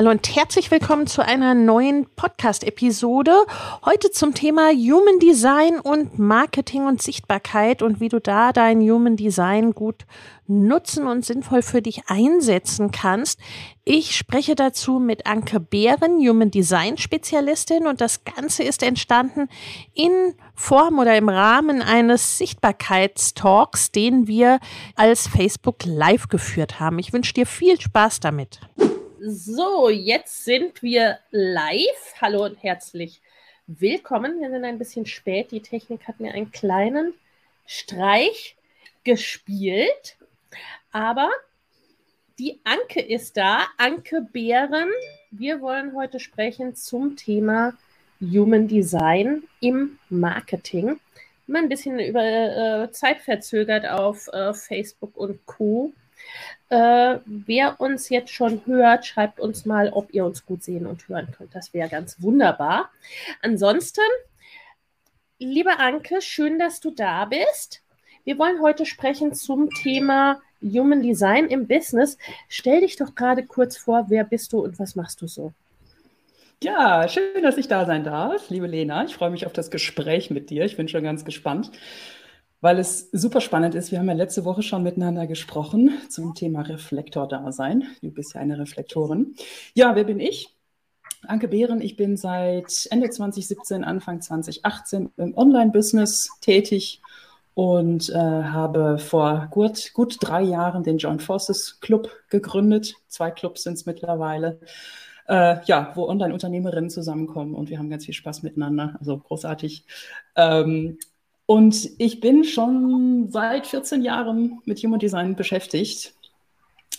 Hallo und herzlich willkommen zu einer neuen Podcast-Episode. Heute zum Thema Human Design und Marketing und Sichtbarkeit und wie du da dein Human Design gut nutzen und sinnvoll für dich einsetzen kannst. Ich spreche dazu mit Anke Behren, Human Design Spezialistin und das Ganze ist entstanden in Form oder im Rahmen eines Sichtbarkeitstalks, den wir als Facebook Live geführt haben. Ich wünsche dir viel Spaß damit. So, jetzt sind wir live. Hallo und herzlich willkommen. Wir sind ein bisschen spät. Die Technik hat mir einen kleinen Streich gespielt. Aber die Anke ist da. Anke Bären. Wir wollen heute sprechen zum Thema Human Design im Marketing. Immer ein bisschen über äh, Zeit verzögert auf äh, Facebook und Co. Äh, wer uns jetzt schon hört, schreibt uns mal, ob ihr uns gut sehen und hören könnt. Das wäre ganz wunderbar. Ansonsten, liebe Anke, schön, dass du da bist. Wir wollen heute sprechen zum Thema Human Design im Business. Stell dich doch gerade kurz vor, wer bist du und was machst du so? Ja, schön, dass ich da sein darf, liebe Lena. Ich freue mich auf das Gespräch mit dir. Ich bin schon ganz gespannt weil es super spannend ist. Wir haben ja letzte Woche schon miteinander gesprochen zum Thema Reflektordasein. Du bist ja eine Reflektorin. Ja, wer bin ich? Anke Behren, ich bin seit Ende 2017, Anfang 2018 im Online-Business tätig und äh, habe vor gut, gut drei Jahren den Joint Forces Club gegründet. Zwei Clubs sind es mittlerweile. Äh, ja, wo Online-Unternehmerinnen zusammenkommen und wir haben ganz viel Spaß miteinander. Also großartig. Ähm, und ich bin schon seit 14 Jahren mit Human Design beschäftigt.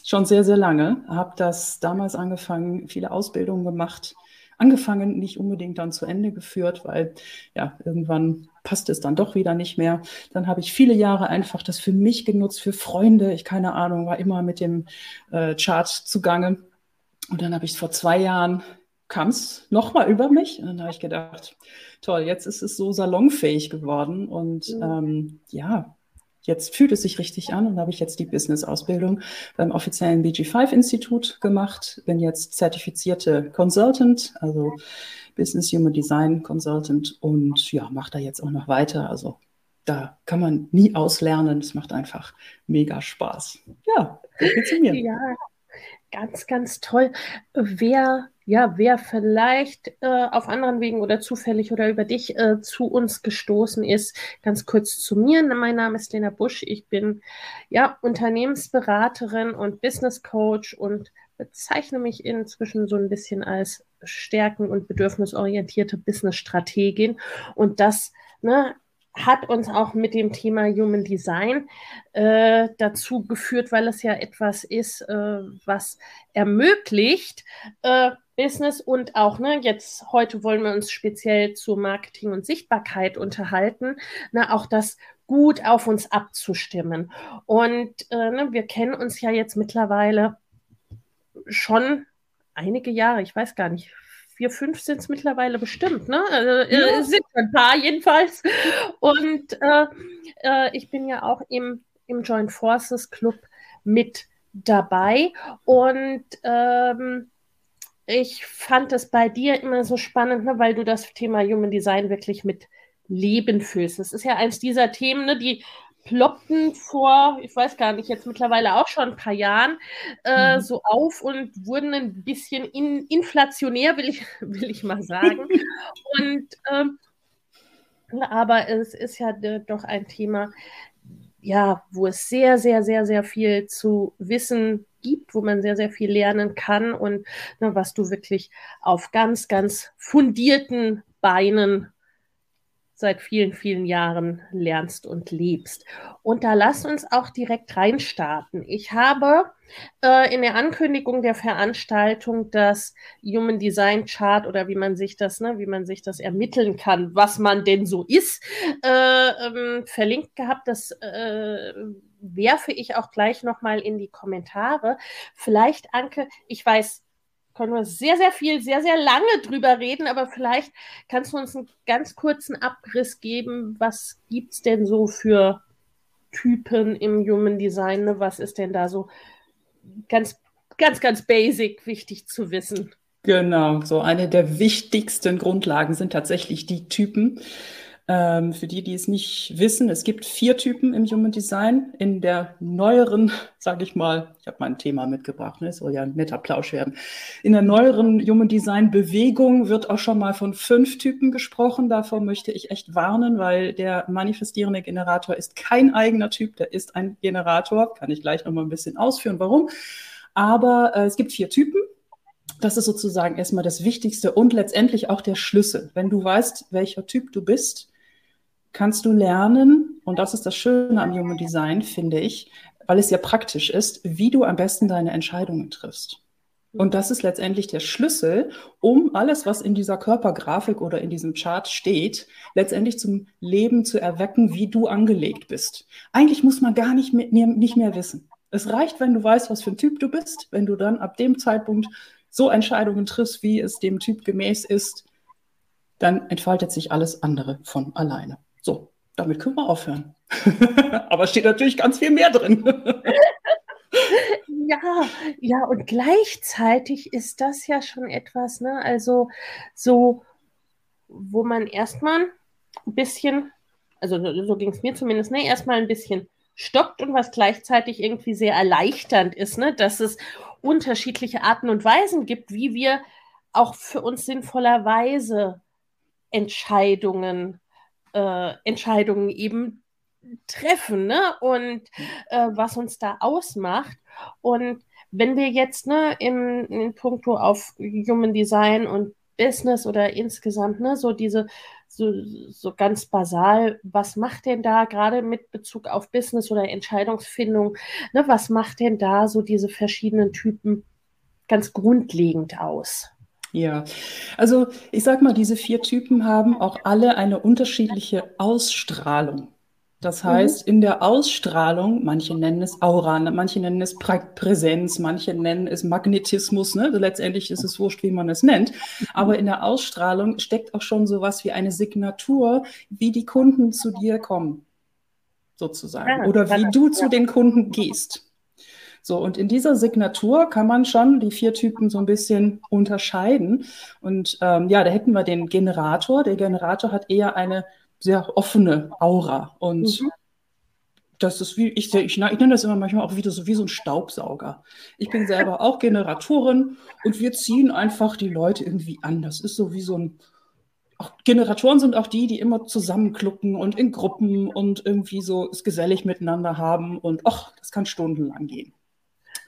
Schon sehr, sehr lange. Habe das damals angefangen, viele Ausbildungen gemacht. Angefangen, nicht unbedingt dann zu Ende geführt, weil ja, irgendwann passt es dann doch wieder nicht mehr. Dann habe ich viele Jahre einfach das für mich genutzt, für Freunde. Ich keine Ahnung, war immer mit dem äh, Chart zugange. Und dann habe ich vor zwei Jahren kam es nochmal über mich. Und dann habe ich gedacht, toll, jetzt ist es so salonfähig geworden. Und mhm. ähm, ja, jetzt fühlt es sich richtig an und habe ich jetzt die Business-Ausbildung beim offiziellen BG5-Institut gemacht. Bin jetzt zertifizierte Consultant, also Business Human Design Consultant und ja, mache da jetzt auch noch weiter. Also da kann man nie auslernen. Es macht einfach mega Spaß. Ja, das zu mir. Ja, ganz, ganz toll. Wer ja, wer vielleicht äh, auf anderen Wegen oder zufällig oder über dich äh, zu uns gestoßen ist, ganz kurz zu mir. Mein Name ist Lena Busch. Ich bin ja Unternehmensberaterin und Business Coach und bezeichne mich inzwischen so ein bisschen als stärken- und bedürfnisorientierte Business-Strategin. Und das ne, hat uns auch mit dem Thema Human Design äh, dazu geführt, weil es ja etwas ist, äh, was ermöglicht, äh, Business und auch, ne, jetzt heute wollen wir uns speziell zu Marketing und Sichtbarkeit unterhalten, ne, auch das gut auf uns abzustimmen. Und äh, ne, wir kennen uns ja jetzt mittlerweile schon einige Jahre, ich weiß gar nicht, vier, fünf sind es mittlerweile bestimmt, ne? Also, ja. sind ein paar jedenfalls. Und äh, äh, ich bin ja auch im, im Joint Forces Club mit dabei. Und ähm, ich fand es bei dir immer so spannend, ne, weil du das Thema Human Design wirklich mit Leben fühlst. Das ist ja eins dieser Themen, ne, die ploppten vor, ich weiß gar nicht, jetzt mittlerweile auch schon ein paar Jahren äh, mhm. so auf und wurden ein bisschen in, inflationär, will ich, will ich mal sagen. und ähm, aber es ist ja doch ein Thema, ja, wo es sehr, sehr, sehr, sehr viel zu wissen gibt, wo man sehr, sehr viel lernen kann und ne, was du wirklich auf ganz, ganz fundierten Beinen seit vielen, vielen Jahren lernst und lebst. Und da lass uns auch direkt reinstarten. Ich habe äh, in der Ankündigung der Veranstaltung das Human Design Chart oder wie man sich das, ne, wie man sich das ermitteln kann, was man denn so ist, äh, ähm, verlinkt gehabt. Das äh, werfe ich auch gleich nochmal in die Kommentare. Vielleicht, Anke, ich weiß, können wir sehr, sehr viel, sehr, sehr lange drüber reden, aber vielleicht kannst du uns einen ganz kurzen Abriss geben. Was gibt es denn so für Typen im Human Design? Ne? Was ist denn da so ganz, ganz, ganz basic wichtig zu wissen? Genau, so eine der wichtigsten Grundlagen sind tatsächlich die Typen. Ähm, für die, die es nicht wissen, es gibt vier Typen im Human Design. In der neueren, sage ich mal, ich habe mein Thema mitgebracht, ne? soll ja ein netter Plausch werden. In der neueren Human Design Bewegung wird auch schon mal von fünf Typen gesprochen. Davor möchte ich echt warnen, weil der manifestierende Generator ist kein eigener Typ, der ist ein Generator. Kann ich gleich noch mal ein bisschen ausführen, warum. Aber äh, es gibt vier Typen. Das ist sozusagen erstmal das Wichtigste und letztendlich auch der Schlüssel. Wenn du weißt, welcher Typ du bist, kannst du lernen, und das ist das Schöne am Human Design, finde ich, weil es ja praktisch ist, wie du am besten deine Entscheidungen triffst. Und das ist letztendlich der Schlüssel, um alles, was in dieser Körpergrafik oder in diesem Chart steht, letztendlich zum Leben zu erwecken, wie du angelegt bist. Eigentlich muss man gar nicht mehr, nicht mehr wissen. Es reicht, wenn du weißt, was für ein Typ du bist, wenn du dann ab dem Zeitpunkt so Entscheidungen triffst, wie es dem Typ gemäß ist, dann entfaltet sich alles andere von alleine. Damit können wir aufhören. Aber steht natürlich ganz viel mehr drin. ja, ja, und gleichzeitig ist das ja schon etwas, ne? Also so, wo man erstmal ein bisschen, also so ging es mir zumindest, ne, erstmal ein bisschen stockt und was gleichzeitig irgendwie sehr erleichternd ist, ne? Dass es unterschiedliche Arten und Weisen gibt, wie wir auch für uns sinnvollerweise Entscheidungen äh, Entscheidungen eben treffen ne? und äh, was uns da ausmacht. Und wenn wir jetzt ne, im, in puncto auf Human Design und Business oder insgesamt ne, so diese so, so ganz basal, was macht denn da gerade mit Bezug auf Business oder Entscheidungsfindung, ne, was macht denn da so diese verschiedenen Typen ganz grundlegend aus? Ja, also ich sag mal, diese vier Typen haben auch alle eine unterschiedliche Ausstrahlung. Das mhm. heißt, in der Ausstrahlung, manche nennen es Aura, manche nennen es Prä Präsenz, manche nennen es Magnetismus, ne? letztendlich ist es wurscht, wie man es nennt. Aber in der Ausstrahlung steckt auch schon sowas wie eine Signatur, wie die Kunden zu dir kommen, sozusagen. Oder wie du zu den Kunden gehst. So, und in dieser Signatur kann man schon die vier Typen so ein bisschen unterscheiden. Und ähm, ja, da hätten wir den Generator. Der Generator hat eher eine sehr offene Aura. Und mhm. das ist wie, ich, ich, ich nenne das immer manchmal auch wieder so wie so ein Staubsauger. Ich bin selber auch Generatorin und wir ziehen einfach die Leute irgendwie an. Das ist so wie so ein auch Generatoren sind auch die, die immer zusammenklucken und in Gruppen und irgendwie so es gesellig miteinander haben und ach, das kann stundenlang gehen.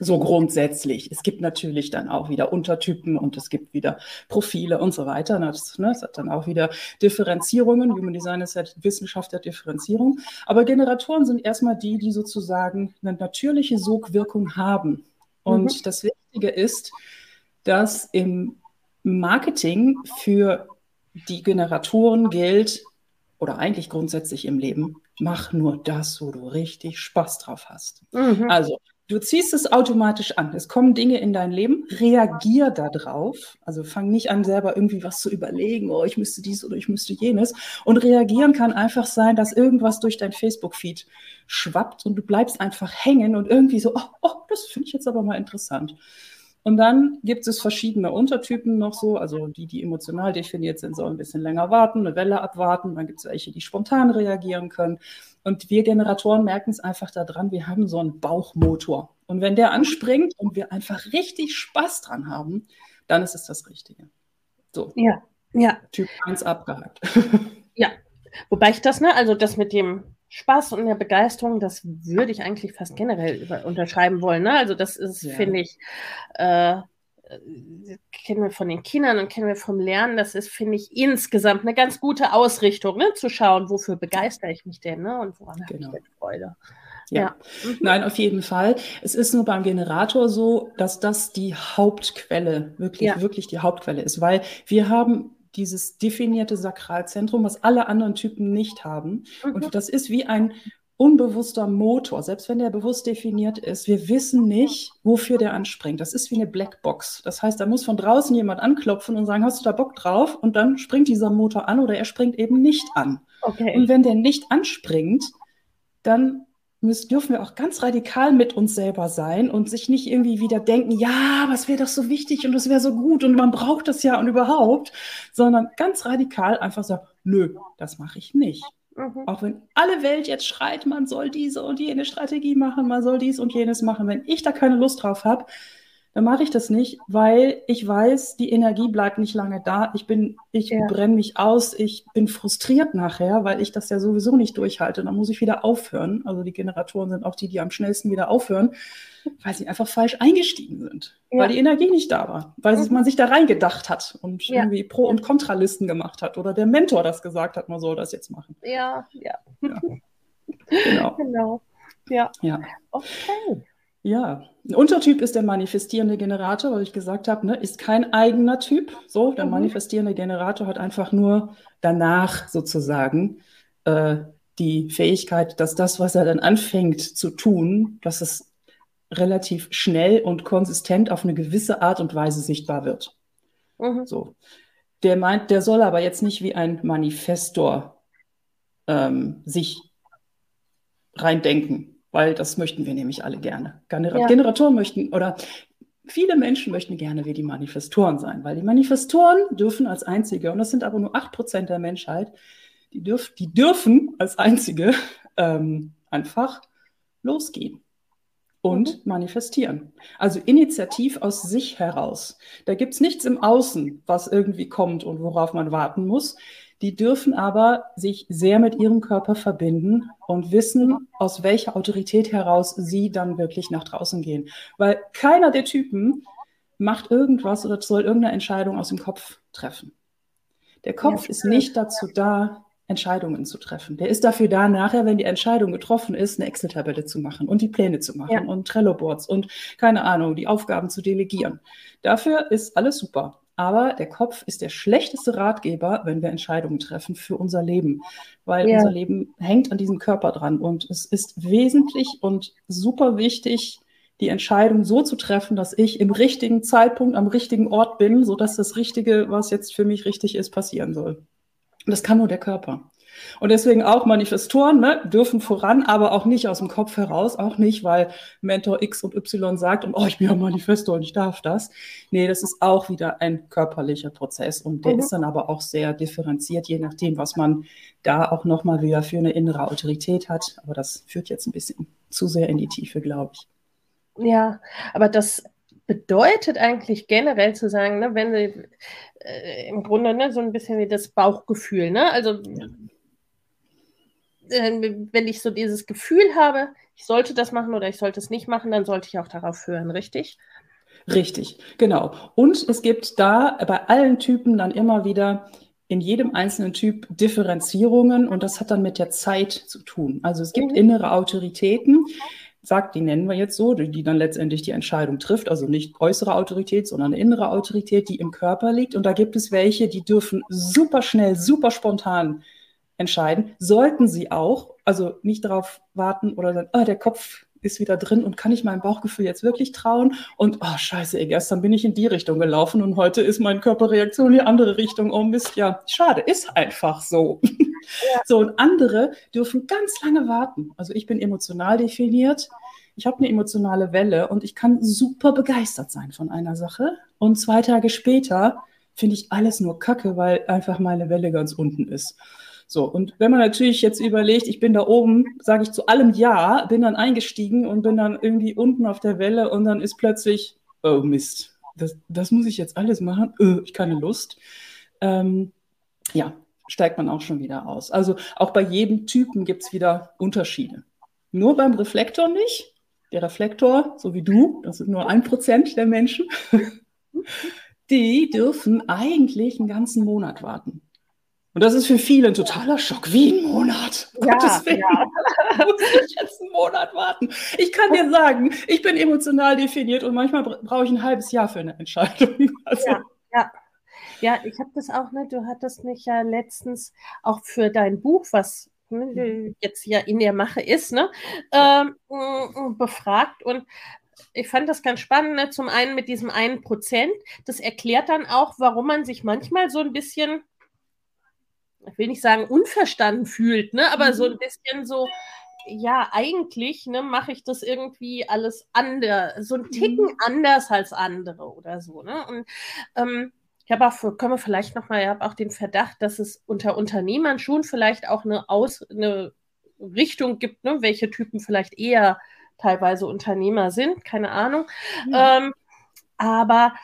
So grundsätzlich. Es gibt natürlich dann auch wieder Untertypen und es gibt wieder Profile und so weiter. Das, ne, das hat dann auch wieder Differenzierungen. Human Design ist ja Wissenschaft der Differenzierung. Aber Generatoren sind erstmal die, die sozusagen eine natürliche Sogwirkung haben. Und mhm. das Wichtige ist, dass im Marketing für die Generatoren gilt, oder eigentlich grundsätzlich im Leben, mach nur das, wo du richtig Spaß drauf hast. Mhm. Also Du ziehst es automatisch an. Es kommen Dinge in dein Leben, reagier darauf. Also fang nicht an, selber irgendwie was zu überlegen, oh, ich müsste dies oder ich müsste jenes. Und reagieren kann einfach sein, dass irgendwas durch dein Facebook-Feed schwappt und du bleibst einfach hängen und irgendwie so, oh, oh das finde ich jetzt aber mal interessant. Und dann gibt es verschiedene Untertypen noch so, also die, die emotional definiert sind, sollen ein bisschen länger warten, eine Welle abwarten. Dann gibt es welche, die spontan reagieren können. Und wir Generatoren merken es einfach daran, wir haben so einen Bauchmotor. Und wenn der anspringt und wir einfach richtig Spaß dran haben, dann ist es das Richtige. So. Ja, ja. Typ 1 abgehakt. ja. Wobei ich das, ne, also das mit dem Spaß und der Begeisterung, das würde ich eigentlich fast generell unterschreiben wollen. Ne? Also das ist, ja. finde ich, äh, kennen wir von den Kindern und kennen wir vom Lernen, das ist, finde ich, insgesamt eine ganz gute Ausrichtung, ne? zu schauen, wofür begeistere ich mich denn ne? und woran genau. habe ich denn Freude. Ja. ja. Mhm. Nein, auf jeden Fall. Es ist nur beim Generator so, dass das die Hauptquelle, wirklich, ja. wirklich die Hauptquelle ist, weil wir haben dieses definierte Sakralzentrum, was alle anderen Typen nicht haben. Mhm. Und das ist wie ein unbewusster Motor, selbst wenn der bewusst definiert ist. Wir wissen nicht, wofür der anspringt. Das ist wie eine Blackbox. Das heißt, da muss von draußen jemand anklopfen und sagen, hast du da Bock drauf? Und dann springt dieser Motor an oder er springt eben nicht an. Okay. Und wenn der nicht anspringt, dann müssen, dürfen wir auch ganz radikal mit uns selber sein und sich nicht irgendwie wieder denken, ja, was wäre doch so wichtig und das wäre so gut und man braucht das ja und überhaupt, sondern ganz radikal einfach sagen, nö, das mache ich nicht. Mhm. Auch wenn alle Welt jetzt schreit, man soll diese und jene Strategie machen, man soll dies und jenes machen. Wenn ich da keine Lust drauf habe, dann mache ich das nicht, weil ich weiß, die Energie bleibt nicht lange da. Ich bin, ich ja. brenne mich aus, ich bin frustriert nachher, weil ich das ja sowieso nicht durchhalte. Dann muss ich wieder aufhören. Also die Generatoren sind auch die, die am schnellsten wieder aufhören, weil sie einfach falsch eingestiegen sind, ja. weil die Energie nicht da war, weil mhm. man sich da reingedacht hat und ja. irgendwie Pro- und Kontralisten gemacht hat oder der Mentor das gesagt hat, man soll das jetzt machen. Ja, ja. Genau. genau. Ja. ja. Okay. Ja, ein Untertyp ist der manifestierende Generator, weil ich gesagt habe, ne, ist kein eigener Typ. So, der mhm. manifestierende Generator hat einfach nur danach sozusagen äh, die Fähigkeit, dass das, was er dann anfängt zu tun, dass es relativ schnell und konsistent auf eine gewisse Art und Weise sichtbar wird. Mhm. So. Der meint, der soll aber jetzt nicht wie ein Manifestor ähm, sich reindenken weil das möchten wir nämlich alle gerne. Genera ja. Generatoren möchten oder viele Menschen möchten gerne wie die Manifestoren sein, weil die Manifestoren dürfen als einzige, und das sind aber nur 8% der Menschheit, die, dürf, die dürfen als einzige ähm, einfach losgehen und mhm. manifestieren. Also initiativ aus sich heraus. Da gibt es nichts im Außen, was irgendwie kommt und worauf man warten muss. Die dürfen aber sich sehr mit ihrem Körper verbinden und wissen, aus welcher Autorität heraus sie dann wirklich nach draußen gehen. Weil keiner der Typen macht irgendwas oder soll irgendeine Entscheidung aus dem Kopf treffen. Der Kopf ja, ist nicht dazu da, Entscheidungen zu treffen. Der ist dafür da, nachher, wenn die Entscheidung getroffen ist, eine Excel-Tabelle zu machen und die Pläne zu machen ja. und Trello-Boards und keine Ahnung, die Aufgaben zu delegieren. Dafür ist alles super. Aber der Kopf ist der schlechteste Ratgeber, wenn wir Entscheidungen treffen für unser Leben, weil ja. unser Leben hängt an diesem Körper dran. Und es ist wesentlich und super wichtig, die Entscheidung so zu treffen, dass ich im richtigen Zeitpunkt am richtigen Ort bin, sodass das Richtige, was jetzt für mich richtig ist, passieren soll. Und das kann nur der Körper. Und deswegen auch Manifestoren ne, dürfen voran, aber auch nicht aus dem Kopf heraus, auch nicht, weil Mentor X und Y sagt, und, oh, ich bin ja Manifestor und ich darf das. Nee, das ist auch wieder ein körperlicher Prozess und der mhm. ist dann aber auch sehr differenziert, je nachdem, was man da auch nochmal wieder für eine innere Autorität hat. Aber das führt jetzt ein bisschen zu sehr in die Tiefe, glaube ich. Ja, aber das bedeutet eigentlich generell zu sagen, ne, wenn sie äh, im Grunde ne, so ein bisschen wie das Bauchgefühl, ne? Also ja. Äh, wenn ich so dieses Gefühl habe, ich sollte das machen oder ich sollte es nicht machen, dann sollte ich auch darauf hören, richtig? Richtig, genau. Und es gibt da bei allen Typen dann immer wieder in jedem einzelnen Typ Differenzierungen und das hat dann mit der Zeit zu tun. Also es gibt mhm. innere Autoritäten, sagt, die nennen wir jetzt so, die dann letztendlich die Entscheidung trifft, also nicht äußere Autorität, sondern eine innere Autorität, die im Körper liegt. Und da gibt es welche, die dürfen super schnell, super spontan entscheiden, sollten sie auch, also nicht darauf warten oder dann, oh, der Kopf ist wieder drin und kann ich meinem Bauchgefühl jetzt wirklich trauen? Und oh scheiße, ey, gestern bin ich in die Richtung gelaufen und heute ist meine Körperreaktion in die andere Richtung. Oh Mist, ja, schade, ist einfach so. Ja. So, und andere dürfen ganz lange warten. Also ich bin emotional definiert. ich habe eine emotionale Welle und ich kann super begeistert sein von einer Sache. Und zwei Tage später finde ich alles nur Kacke, weil einfach meine Welle ganz unten ist. So, und wenn man natürlich jetzt überlegt, ich bin da oben, sage ich zu allem Ja, bin dann eingestiegen und bin dann irgendwie unten auf der Welle und dann ist plötzlich, oh Mist, das, das muss ich jetzt alles machen, öh, ich keine Lust. Ähm, ja, steigt man auch schon wieder aus. Also auch bei jedem Typen gibt es wieder Unterschiede. Nur beim Reflektor nicht. Der Reflektor, so wie du, das sind nur ein Prozent der Menschen, die dürfen eigentlich einen ganzen Monat warten. Und das ist für viele ein totaler Schock. Wie ein Monat? Ja, Gottes Willen. Ja. Muss ich jetzt einen Monat warten? Ich kann dir sagen, ich bin emotional definiert und manchmal brauche ich ein halbes Jahr für eine Entscheidung. Also, ja, ja. Ja, ich habe das auch, ne, du hattest mich ja letztens auch für dein Buch, was ne, jetzt ja in der Mache ist, ne, ähm, befragt und ich fand das ganz spannend, ne? zum einen mit diesem einen Prozent. Das erklärt dann auch, warum man sich manchmal so ein bisschen, ich will nicht sagen unverstanden fühlt, ne? aber so ein mhm. bisschen so, ja, eigentlich ne, mache ich das irgendwie alles anders, so ein Ticken mhm. anders als andere oder so. Ne? Und ähm, ich habe auch, können wir vielleicht nochmal, ich habe auch den Verdacht, dass es unter Unternehmern schon vielleicht auch eine, Aus, eine Richtung gibt, ne, welche Typen vielleicht eher teilweise Unternehmer sind, keine Ahnung. Ja. Ähm, aber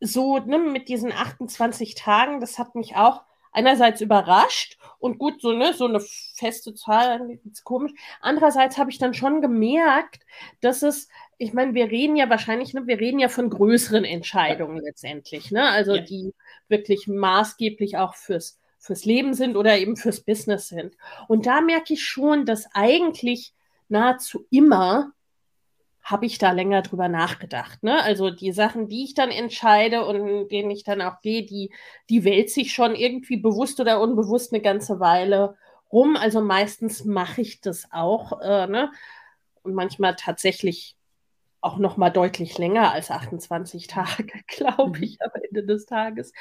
so ne, mit diesen 28 Tagen, das hat mich auch einerseits überrascht und gut, so, ne, so eine feste Zahl, ist komisch. Andererseits habe ich dann schon gemerkt, dass es ich meine, wir reden ja wahrscheinlich, ne, wir reden ja von größeren Entscheidungen letztendlich, ne? Also ja. die wirklich maßgeblich auch fürs, fürs Leben sind oder eben fürs Business sind. Und da merke ich schon, dass eigentlich nahezu immer habe ich da länger drüber nachgedacht. Ne? Also die Sachen, die ich dann entscheide und denen ich dann auch gehe, die, die wählt sich schon irgendwie bewusst oder unbewusst eine ganze Weile rum. Also meistens mache ich das auch. Äh, ne? Und manchmal tatsächlich auch noch mal deutlich länger als 28 Tage, glaube mhm. ich, am Ende des Tages.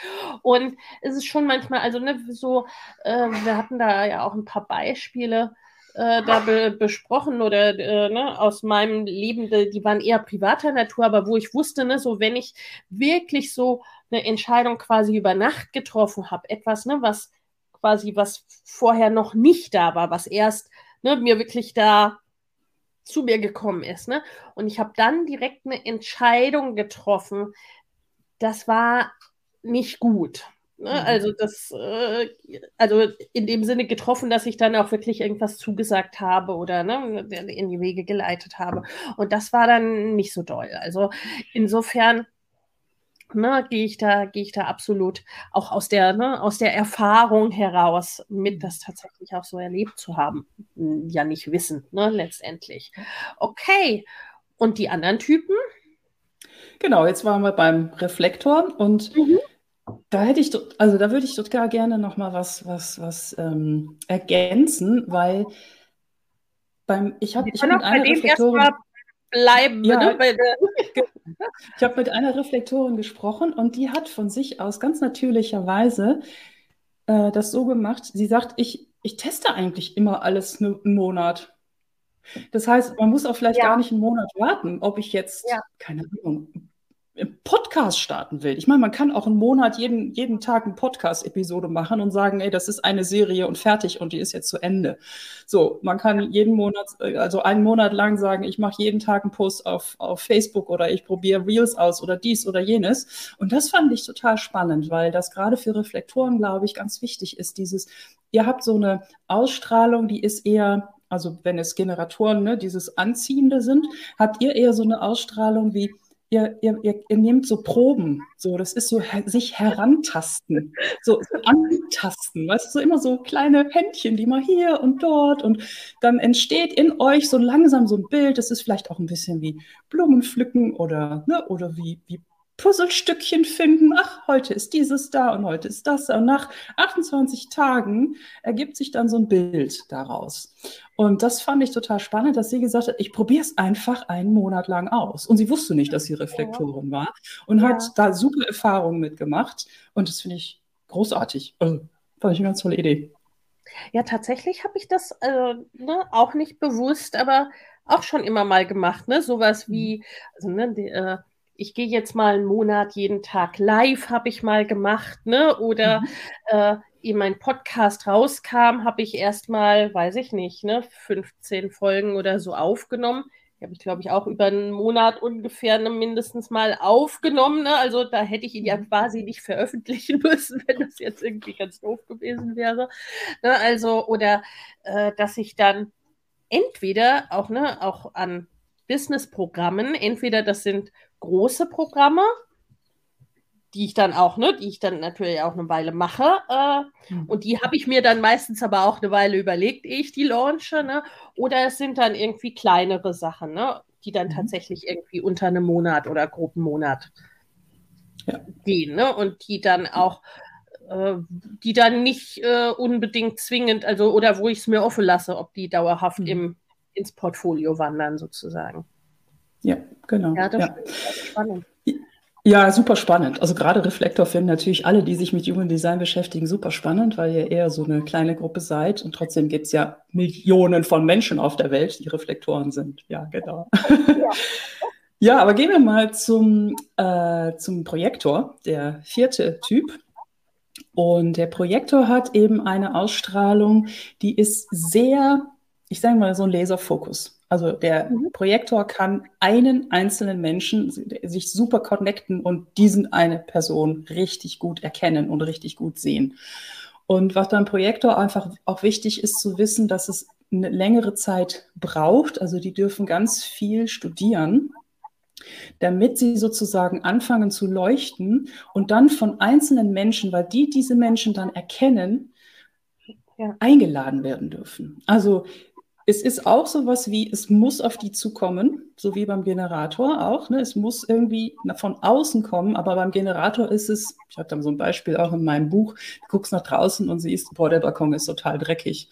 Und es ist schon manchmal, also ne, so, äh, wir hatten da ja auch ein paar Beispiele äh, da be besprochen oder äh, ne, aus meinem Leben, die waren eher privater Natur, aber wo ich wusste, ne, so wenn ich wirklich so eine Entscheidung quasi über Nacht getroffen habe, etwas, ne, was quasi was vorher noch nicht da war, was erst ne, mir wirklich da zu mir gekommen ist. Ne? Und ich habe dann direkt eine Entscheidung getroffen. Das war nicht gut. Ne? Mhm. Also das, äh, also in dem Sinne getroffen, dass ich dann auch wirklich irgendwas zugesagt habe oder ne, in die Wege geleitet habe. Und das war dann nicht so doll. Also insofern ne, gehe ich da, gehe ich da absolut auch aus der, ne, aus der Erfahrung heraus mit, das tatsächlich auch so erlebt zu haben. Hm, ja, nicht wissen, ne, letztendlich. Okay. Und die anderen Typen? Genau, jetzt waren wir beim Reflektor und mhm. Da hätte ich, also da würde ich total gerne noch mal was, was, was ähm, ergänzen, weil beim, ich habe ich hab mit einer Reflektorin bleiben. Ja, ne? ich habe mit einer Reflektorin gesprochen und die hat von sich aus ganz natürlicherweise äh, das so gemacht. Sie sagt, ich, ich teste eigentlich immer alles einen Monat. Das heißt, man muss auch vielleicht ja. gar nicht einen Monat warten, ob ich jetzt, ja. keine Ahnung, Podcast starten will. Ich meine, man kann auch einen Monat jeden, jeden Tag eine Podcast-Episode machen und sagen, ey, das ist eine Serie und fertig und die ist jetzt zu Ende. So, man kann jeden Monat, also einen Monat lang sagen, ich mache jeden Tag einen Post auf, auf Facebook oder ich probiere Reels aus oder dies oder jenes. Und das fand ich total spannend, weil das gerade für Reflektoren, glaube ich, ganz wichtig ist. Dieses, ihr habt so eine Ausstrahlung, die ist eher also wenn es Generatoren, ne, dieses Anziehende sind, habt ihr eher so eine Ausstrahlung wie, ihr, ihr, ihr, ihr nehmt so Proben, so, das ist so her, sich herantasten, so, antasten, weißt du, so immer so kleine Händchen, die mal hier und dort und dann entsteht in euch so langsam so ein Bild, das ist vielleicht auch ein bisschen wie Blumen pflücken oder, ne, oder wie, wie Puzzlestückchen finden. Ach, heute ist dieses da und heute ist das. Und nach 28 Tagen ergibt sich dann so ein Bild daraus. Und das fand ich total spannend, dass sie gesagt hat, ich probiere es einfach einen Monat lang aus. Und sie wusste nicht, dass sie Reflektorin war und ja. hat da super Erfahrungen mitgemacht. Und das finde ich großartig. Also, fand ich eine ganz tolle Idee. Ja, tatsächlich habe ich das äh, ne, auch nicht bewusst, aber auch schon immer mal gemacht, ne? Sowas wie, also, ne, die, äh, ich gehe jetzt mal einen Monat jeden Tag live, habe ich mal gemacht, ne? Oder mhm. äh, ehe mein Podcast rauskam, habe ich erst mal, weiß ich nicht, ne, 15 Folgen oder so aufgenommen. Die habe ich, glaube ich, auch über einen Monat ungefähr ne, mindestens mal aufgenommen. Ne? Also da hätte ich ihn ja mhm. quasi nicht veröffentlichen müssen, wenn das jetzt irgendwie ganz doof gewesen wäre. Ne? Also, oder äh, dass ich dann entweder auch, ne, auch an Business-Programmen, entweder das sind große Programme, die ich dann auch, ne, die ich dann natürlich auch eine Weile mache. Äh, mhm. Und die habe ich mir dann meistens aber auch eine Weile überlegt, ehe ich die launche. Ne? Oder es sind dann irgendwie kleinere Sachen, ne, die dann mhm. tatsächlich irgendwie unter einem Monat oder Gruppenmonat ja. gehen. Ne? Und die dann auch, äh, die dann nicht äh, unbedingt zwingend, also oder wo ich es mir offen lasse, ob die dauerhaft mhm. im, ins Portfolio wandern sozusagen. Ja, genau. Ja, das ja. ist spannend. Ja, super spannend. Also gerade Reflektor finden natürlich alle, die sich mit Human Design beschäftigen, super spannend, weil ihr eher so eine kleine Gruppe seid und trotzdem gibt es ja Millionen von Menschen auf der Welt, die Reflektoren sind. Ja, genau. Ja, ja aber gehen wir mal zum, äh, zum Projektor, der vierte Typ. Und der Projektor hat eben eine Ausstrahlung, die ist sehr, ich sage mal, so ein Laserfokus. Also der mhm. Projektor kann einen einzelnen Menschen sich super connecten und diesen eine Person richtig gut erkennen und richtig gut sehen. Und was beim Projektor einfach auch wichtig ist zu wissen, dass es eine längere Zeit braucht. Also die dürfen ganz viel studieren, damit sie sozusagen anfangen zu leuchten und dann von einzelnen Menschen, weil die diese Menschen dann erkennen, ja. eingeladen werden dürfen. Also es ist auch so was wie, es muss auf die zukommen, so wie beim Generator auch. Ne? Es muss irgendwie von außen kommen, aber beim Generator ist es, ich habe da so ein Beispiel auch in meinem Buch, du guckst nach draußen und siehst, boah, der Balkon ist total dreckig.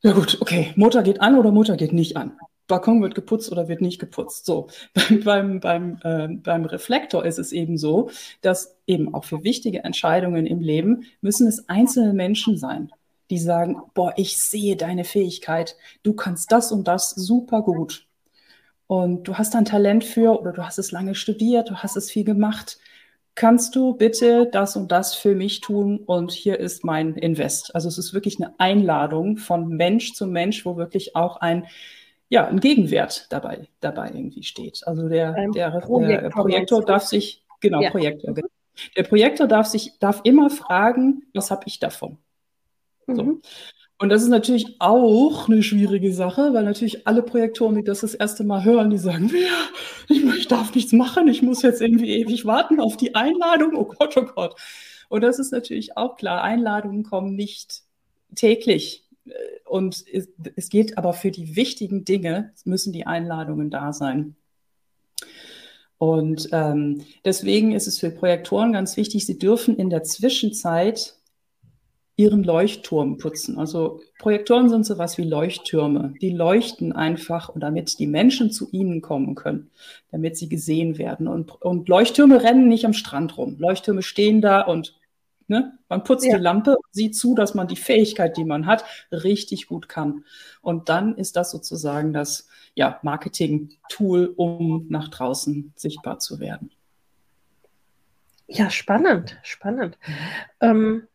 Ja gut, okay, Motor geht an oder Motor geht nicht an. Balkon wird geputzt oder wird nicht geputzt. So, beim, beim, äh, beim Reflektor ist es eben so, dass eben auch für wichtige Entscheidungen im Leben müssen es einzelne Menschen sein die sagen, boah, ich sehe deine Fähigkeit, du kannst das und das super gut. Und du hast ein Talent für oder du hast es lange studiert, du hast es viel gemacht. Kannst du bitte das und das für mich tun? Und hier ist mein Invest. Also es ist wirklich eine Einladung von Mensch zu Mensch, wo wirklich auch ein, ja, ein Gegenwert dabei, dabei irgendwie steht. Also der, der, Projektor, der Projektor darf sich, genau, ja. Projektor. Genau. Der Projektor darf sich, darf immer fragen, was habe ich davon? So. Mhm. Und das ist natürlich auch eine schwierige Sache, weil natürlich alle Projektoren, die das das erste Mal hören, die sagen, ja, ich, ich darf nichts machen, ich muss jetzt irgendwie ewig warten auf die Einladung. Oh Gott, oh Gott. Und das ist natürlich auch klar. Einladungen kommen nicht täglich. Und es, es geht aber für die wichtigen Dinge, müssen die Einladungen da sein. Und ähm, deswegen ist es für Projektoren ganz wichtig, sie dürfen in der Zwischenzeit ihren Leuchtturm putzen. Also Projektoren sind sowas wie Leuchttürme. Die leuchten einfach, damit die Menschen zu ihnen kommen können, damit sie gesehen werden. Und, und Leuchttürme rennen nicht am Strand rum. Leuchttürme stehen da und ne, man putzt ja. die Lampe, sieht zu, dass man die Fähigkeit, die man hat, richtig gut kann. Und dann ist das sozusagen das ja, Marketing-Tool, um nach draußen sichtbar zu werden. Ja, spannend, spannend. Ähm,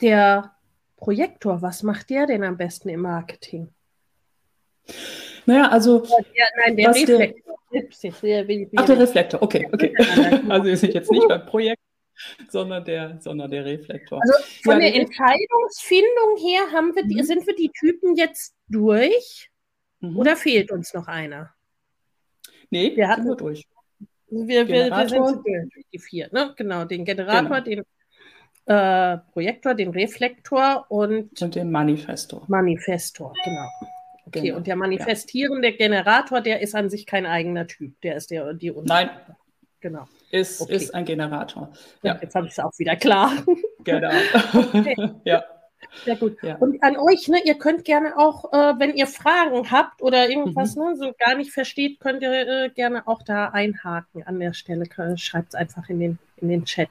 der Projektor, was macht der denn am besten im Marketing? Naja, also. Ja, nein, der Reflektor. Der, Ach, der Reflektor, okay, okay. Also wir sind jetzt nicht beim Projekt, sondern der, sondern der Reflektor. Also von ja, der Entscheidungsfindung her haben wir mhm. sind wir die Typen jetzt durch mhm. oder fehlt uns noch einer? Nee, wir hatten wir durch. Wir, wir, wir sind durch, die vier, ne? Genau, den Generator, genau. den äh, Projektor, den Reflektor und, und den Manifestor. Manifestor, genau. Okay, genau. und der manifestierende ja. Generator, der ist an sich kein eigener Typ. Der ist der die Nein. Genau. Ist, okay. ist ein Generator. Ja. Jetzt habe ich es auch wieder klar. Genau. okay. ja. Sehr gut. Ja. Und an euch, ne, ihr könnt gerne auch, äh, wenn ihr Fragen habt oder irgendwas mhm. ne, so gar nicht versteht, könnt ihr äh, gerne auch da einhaken an der Stelle. Schreibt es einfach in den, in den Chat.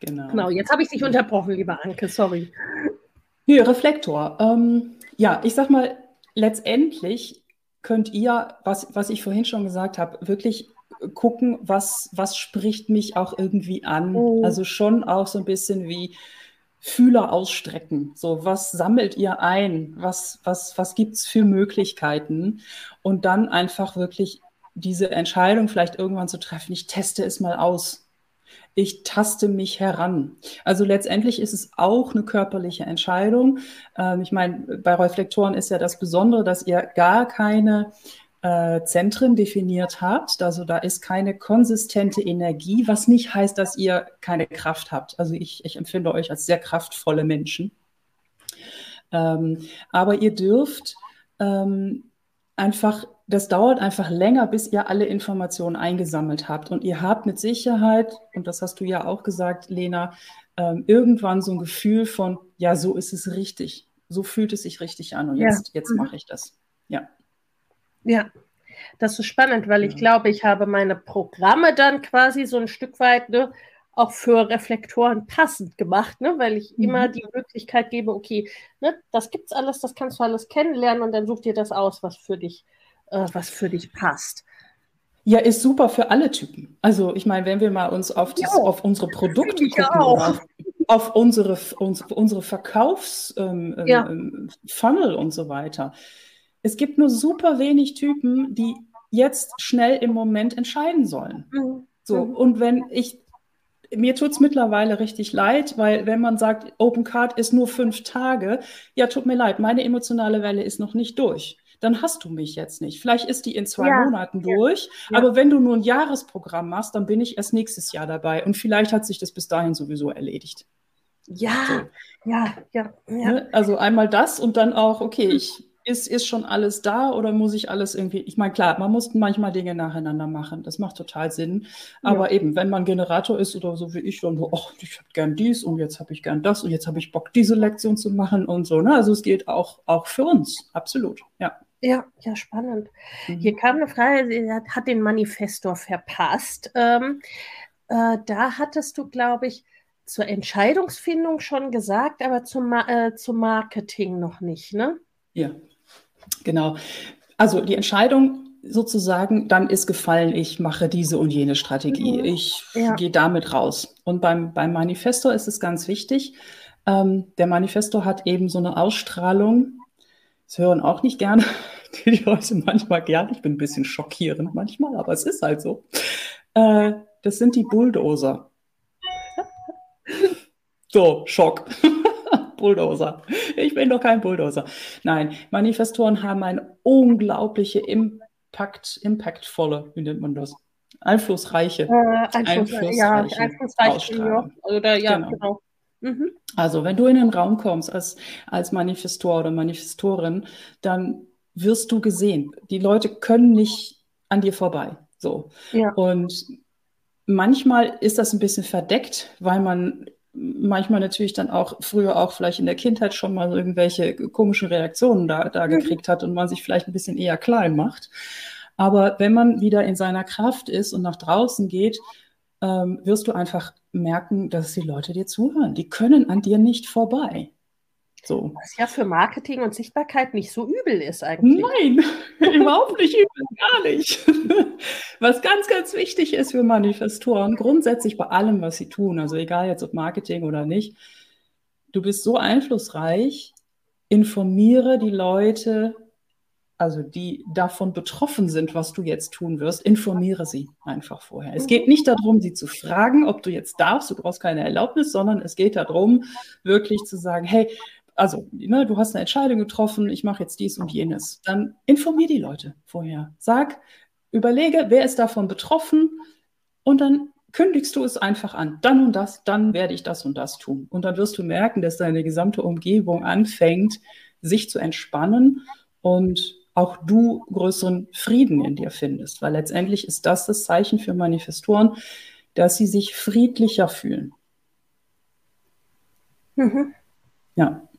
Genau. Genau, jetzt habe ich dich unterbrochen, lieber Anke, sorry. Hier, Reflektor. Ähm, ja, ich sag mal, letztendlich könnt ihr, was, was ich vorhin schon gesagt habe, wirklich gucken, was, was spricht mich auch irgendwie an. Oh. Also schon auch so ein bisschen wie Fühler ausstrecken. So, was sammelt ihr ein? Was, was, was gibt es für Möglichkeiten? Und dann einfach wirklich diese Entscheidung vielleicht irgendwann zu treffen, ich teste es mal aus ich taste mich heran. Also letztendlich ist es auch eine körperliche Entscheidung. Ähm, ich meine, bei Reflektoren ist ja das Besondere, dass ihr gar keine äh, Zentren definiert habt. Also da ist keine konsistente Energie, was nicht heißt, dass ihr keine Kraft habt. Also ich, ich empfinde euch als sehr kraftvolle Menschen. Ähm, aber ihr dürft ähm, einfach das dauert einfach länger, bis ihr alle Informationen eingesammelt habt. Und ihr habt mit Sicherheit, und das hast du ja auch gesagt, Lena, ähm, irgendwann so ein Gefühl von, ja, so ist es richtig. So fühlt es sich richtig an und ja. jetzt, jetzt mhm. mache ich das. Ja. Ja, das ist spannend, weil ich glaube, ich habe meine Programme dann quasi so ein Stück weit ne, auch für Reflektoren passend gemacht, ne, weil ich mhm. immer die Möglichkeit gebe, okay, ne, das gibt's alles, das kannst du alles kennenlernen und dann such dir das aus, was für dich äh, was für dich passt. Ja, ist super für alle Typen. Also ich meine, wenn wir mal uns auf, das, auf unsere Produkte gucken, auf, auf, unsere, uns, unsere Verkaufsfunnel ähm, ja. ähm, und so weiter. Es gibt nur super wenig Typen, die jetzt schnell im Moment entscheiden sollen. Mhm. So, mhm. und wenn ich, mir tut es mittlerweile richtig leid, weil wenn man sagt, Open Card ist nur fünf Tage, ja, tut mir leid, meine emotionale Welle ist noch nicht durch dann hast du mich jetzt nicht. Vielleicht ist die in zwei ja, Monaten durch, ja. aber wenn du nur ein Jahresprogramm machst, dann bin ich erst nächstes Jahr dabei und vielleicht hat sich das bis dahin sowieso erledigt. Ja, so. ja, ja, ja. Ne? Also einmal das und dann auch, okay, ich ist, ist schon alles da oder muss ich alles irgendwie, ich meine, klar, man muss manchmal Dinge nacheinander machen, das macht total Sinn, aber ja. eben, wenn man Generator ist oder so wie ich, dann so, ach, ich habe gern dies und jetzt habe ich gern das und jetzt habe ich Bock, diese Lektion zu machen und so, ne? also es geht auch, auch für uns, absolut, ja. Ja, ja, spannend. Mhm. Hier kam eine Frage, sie hat, hat den Manifestor verpasst. Ähm, äh, da hattest du, glaube ich, zur Entscheidungsfindung schon gesagt, aber zum, äh, zum Marketing noch nicht, ne? Ja, genau. Also die Entscheidung sozusagen, dann ist gefallen, ich mache diese und jene Strategie. Mhm. Ich ja. gehe damit raus. Und beim, beim Manifesto ist es ganz wichtig, ähm, der Manifesto hat eben so eine Ausstrahlung, das hören auch nicht gerne die Leute manchmal gerne. Ich bin ein bisschen schockierend manchmal, aber es ist halt so. Äh, das sind die Bulldozer. so, Schock. Bulldozer. Ich bin doch kein Bulldozer. Nein, Manifestoren haben eine unglaubliche Impact, impactvolle, wie nennt man das? Einflussreiche. Äh, einflussreiche, ja, einflussreiche ja, oder ja, genau. genau. Mhm. Also, wenn du in den Raum kommst als, als Manifestor oder Manifestorin, dann wirst du gesehen. Die Leute können nicht an dir vorbei. So. Ja. Und manchmal ist das ein bisschen verdeckt, weil man manchmal natürlich dann auch früher auch vielleicht in der Kindheit schon mal irgendwelche komischen Reaktionen da, da mhm. gekriegt hat und man sich vielleicht ein bisschen eher klein macht. Aber wenn man wieder in seiner Kraft ist und nach draußen geht, ähm, wirst du einfach merken, dass die Leute dir zuhören. Die können an dir nicht vorbei. So. Was ja für Marketing und Sichtbarkeit nicht so übel ist eigentlich. Nein, überhaupt nicht übel, gar nicht. Was ganz, ganz wichtig ist für Manifestoren, grundsätzlich bei allem, was sie tun, also egal jetzt ob Marketing oder nicht, du bist so einflussreich, informiere die Leute, also die davon betroffen sind, was du jetzt tun wirst, informiere sie einfach vorher. Es geht nicht darum, sie zu fragen, ob du jetzt darfst, du brauchst keine Erlaubnis, sondern es geht darum, wirklich zu sagen, hey, also ne, du hast eine Entscheidung getroffen, ich mache jetzt dies und jenes. Dann informier die Leute vorher. Sag, überlege, wer ist davon betroffen und dann kündigst du es einfach an. Dann und das, dann werde ich das und das tun. Und dann wirst du merken, dass deine gesamte Umgebung anfängt, sich zu entspannen und auch du größeren Frieden in dir findest. Weil letztendlich ist das das Zeichen für Manifestoren, dass sie sich friedlicher fühlen. Mhm. Ja.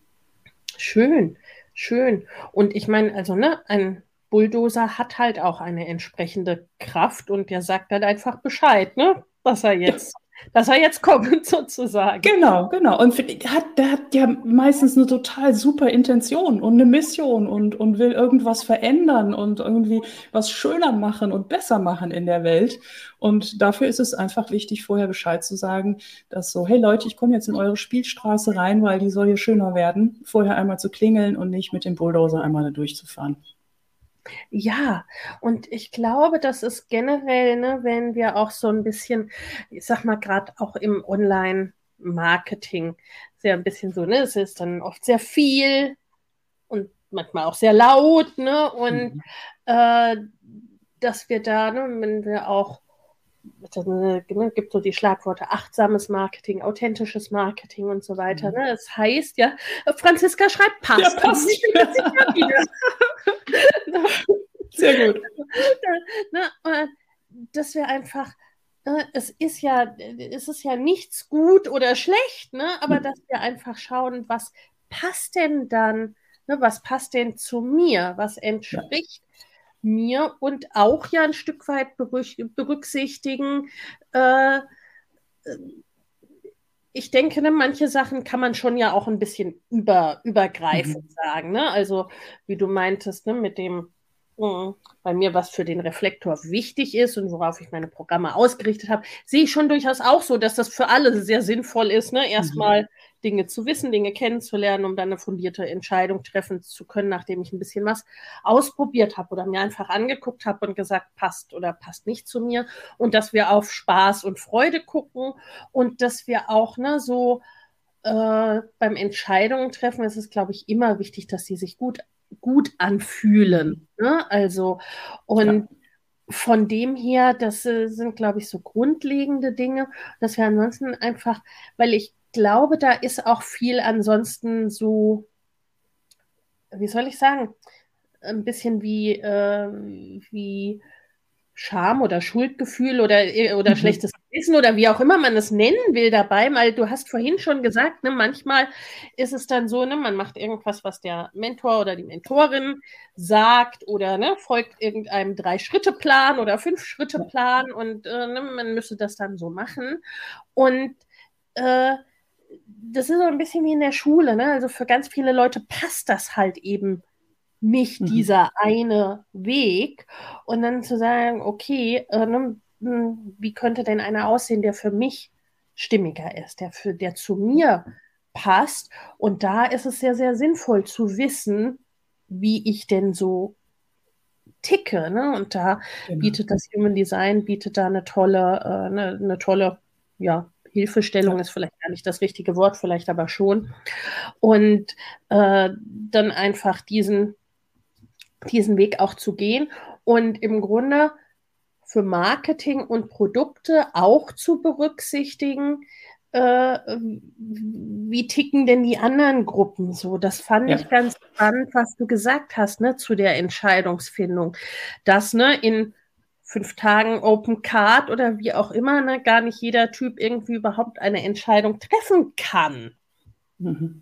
Schön, schön. Und ich meine, also, ne, ein Bulldozer hat halt auch eine entsprechende Kraft und der sagt dann einfach Bescheid, ne? Was er jetzt dass er jetzt kommt, sozusagen. Genau, genau. Und hat, der hat ja meistens eine total super Intention und eine Mission und, und will irgendwas verändern und irgendwie was schöner machen und besser machen in der Welt. Und dafür ist es einfach wichtig, vorher Bescheid zu sagen, dass so, hey Leute, ich komme jetzt in eure Spielstraße rein, weil die soll hier schöner werden. Vorher einmal zu klingeln und nicht mit dem Bulldozer einmal da durchzufahren. Ja, und ich glaube, das ist generell, ne, wenn wir auch so ein bisschen, ich sag mal, gerade auch im Online-Marketing, sehr ein bisschen so, ne, es ist dann oft sehr viel und manchmal auch sehr laut, ne, und mhm. äh, dass wir da, ne, wenn wir auch ne, gibt so die Schlagworte achtsames Marketing, authentisches Marketing und so weiter. Mhm. Ne? Das heißt ja, Franziska schreibt passt. Ja, passt. Sehr gut. Ne, dass wir einfach, ne, es ist ja, es ist ja nichts gut oder schlecht, ne? aber mhm. dass wir einfach schauen, was passt denn dann, ne? was passt denn zu mir, was entspricht mir und auch ja ein Stück weit berücksichtigen. Äh, ich denke, ne, manche Sachen kann man schon ja auch ein bisschen über, übergreifend mhm. sagen. Ne? Also, wie du meintest, ne, mit dem mh, bei mir, was für den Reflektor wichtig ist und worauf ich meine Programme ausgerichtet habe, sehe ich schon durchaus auch so, dass das für alle sehr sinnvoll ist, ne? erstmal mhm. Dinge zu wissen, Dinge kennenzulernen, um dann eine fundierte Entscheidung treffen zu können, nachdem ich ein bisschen was ausprobiert habe oder mir einfach angeguckt habe und gesagt, passt oder passt nicht zu mir. Und dass wir auf Spaß und Freude gucken und dass wir auch ne, so äh, beim Entscheidungen treffen, ist es, glaube ich, immer wichtig, dass sie sich gut, gut anfühlen. Ne? Also, und ja von dem her, das äh, sind, glaube ich, so grundlegende Dinge, dass wir ansonsten einfach, weil ich glaube, da ist auch viel ansonsten so, wie soll ich sagen, ein bisschen wie, äh, wie Scham oder Schuldgefühl oder, oder mhm. schlechtes Gewissen oder wie auch immer man es nennen will dabei, weil du hast vorhin schon gesagt, ne, manchmal ist es dann so, ne, man macht irgendwas, was der Mentor oder die Mentorin sagt oder ne, folgt irgendeinem Drei-Schritte-Plan oder Fünf-Schritte-Plan und äh, ne, man müsste das dann so machen. Und äh, das ist so ein bisschen wie in der Schule, ne? Also für ganz viele Leute passt das halt eben nicht, mhm. dieser eine Weg. Und dann zu sagen, okay, äh, ne, hm, wie könnte denn einer aussehen, der für mich stimmiger ist, der, für, der zu mir passt. Und da ist es sehr, sehr sinnvoll zu wissen, wie ich denn so ticke. Ne? Und da genau. bietet das Human Design, bietet da eine tolle, äh, eine, eine tolle ja, Hilfestellung ist vielleicht gar nicht das richtige Wort, vielleicht aber schon. Und äh, dann einfach diesen, diesen Weg auch zu gehen und im Grunde für Marketing und Produkte auch zu berücksichtigen, äh, wie ticken denn die anderen Gruppen so? Das fand ja. ich ganz spannend, was du gesagt hast, ne, zu der Entscheidungsfindung. Dass, ne, in fünf Tagen Open Card oder wie auch immer, ne, gar nicht jeder Typ irgendwie überhaupt eine Entscheidung treffen kann. Mhm.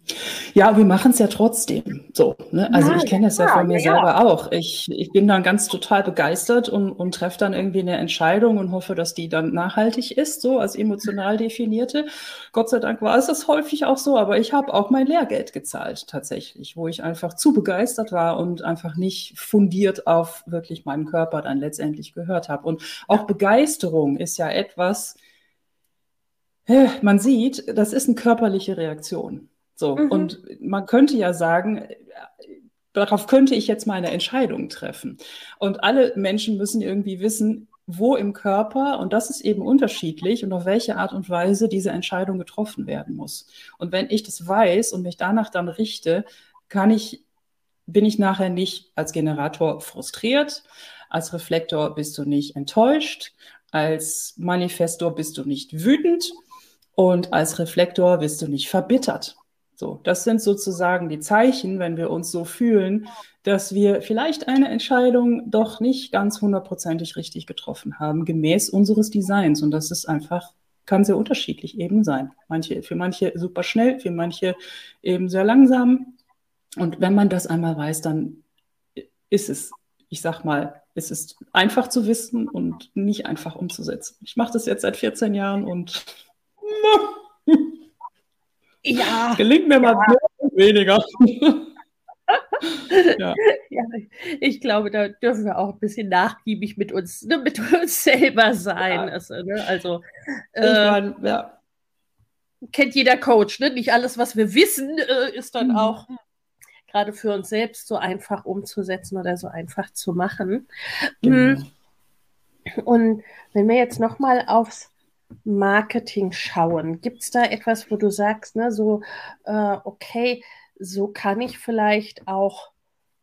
Ja, wir machen es ja trotzdem so. Ne? Also ja, ich kenne das ja, ja von mir ja, selber auch. Ich, ich bin dann ganz total begeistert und, und treffe dann irgendwie eine Entscheidung und hoffe, dass die dann nachhaltig ist, so als emotional definierte. Gott sei Dank war es das häufig auch so, aber ich habe auch mein Lehrgeld gezahlt tatsächlich, wo ich einfach zu begeistert war und einfach nicht fundiert auf wirklich meinen Körper dann letztendlich gehört habe. Und auch Begeisterung ist ja etwas, man sieht, das ist eine körperliche Reaktion. So, mhm. und man könnte ja sagen, darauf könnte ich jetzt meine Entscheidung treffen. Und alle Menschen müssen irgendwie wissen, wo im Körper, und das ist eben unterschiedlich, und auf welche Art und Weise diese Entscheidung getroffen werden muss. Und wenn ich das weiß und mich danach dann richte, kann ich, bin ich nachher nicht als Generator frustriert, als Reflektor bist du nicht enttäuscht, als Manifestor bist du nicht wütend und als Reflektor bist du nicht verbittert. So, das sind sozusagen die Zeichen, wenn wir uns so fühlen, dass wir vielleicht eine Entscheidung doch nicht ganz hundertprozentig richtig getroffen haben, gemäß unseres Designs. Und das ist einfach, kann sehr unterschiedlich eben sein. Manche, für manche super schnell, für manche eben sehr langsam. Und wenn man das einmal weiß, dann ist es, ich sag mal, es ist einfach zu wissen und nicht einfach umzusetzen. Ich mache das jetzt seit 14 Jahren und ja. Gelingt mir ja. mal weniger. ja. ja. ich glaube, da dürfen wir auch ein bisschen nachgiebig mit uns, ne, mit uns selber sein. Ja. Also, ne, also äh, mein, ja. kennt jeder Coach, ne? Nicht alles, was wir wissen, äh, ist dann mhm. auch gerade für uns selbst so einfach umzusetzen oder so einfach zu machen. Genau. Und wenn wir jetzt nochmal aufs Marketing schauen? Gibt es da etwas, wo du sagst, ne, so, äh, okay, so kann ich vielleicht auch,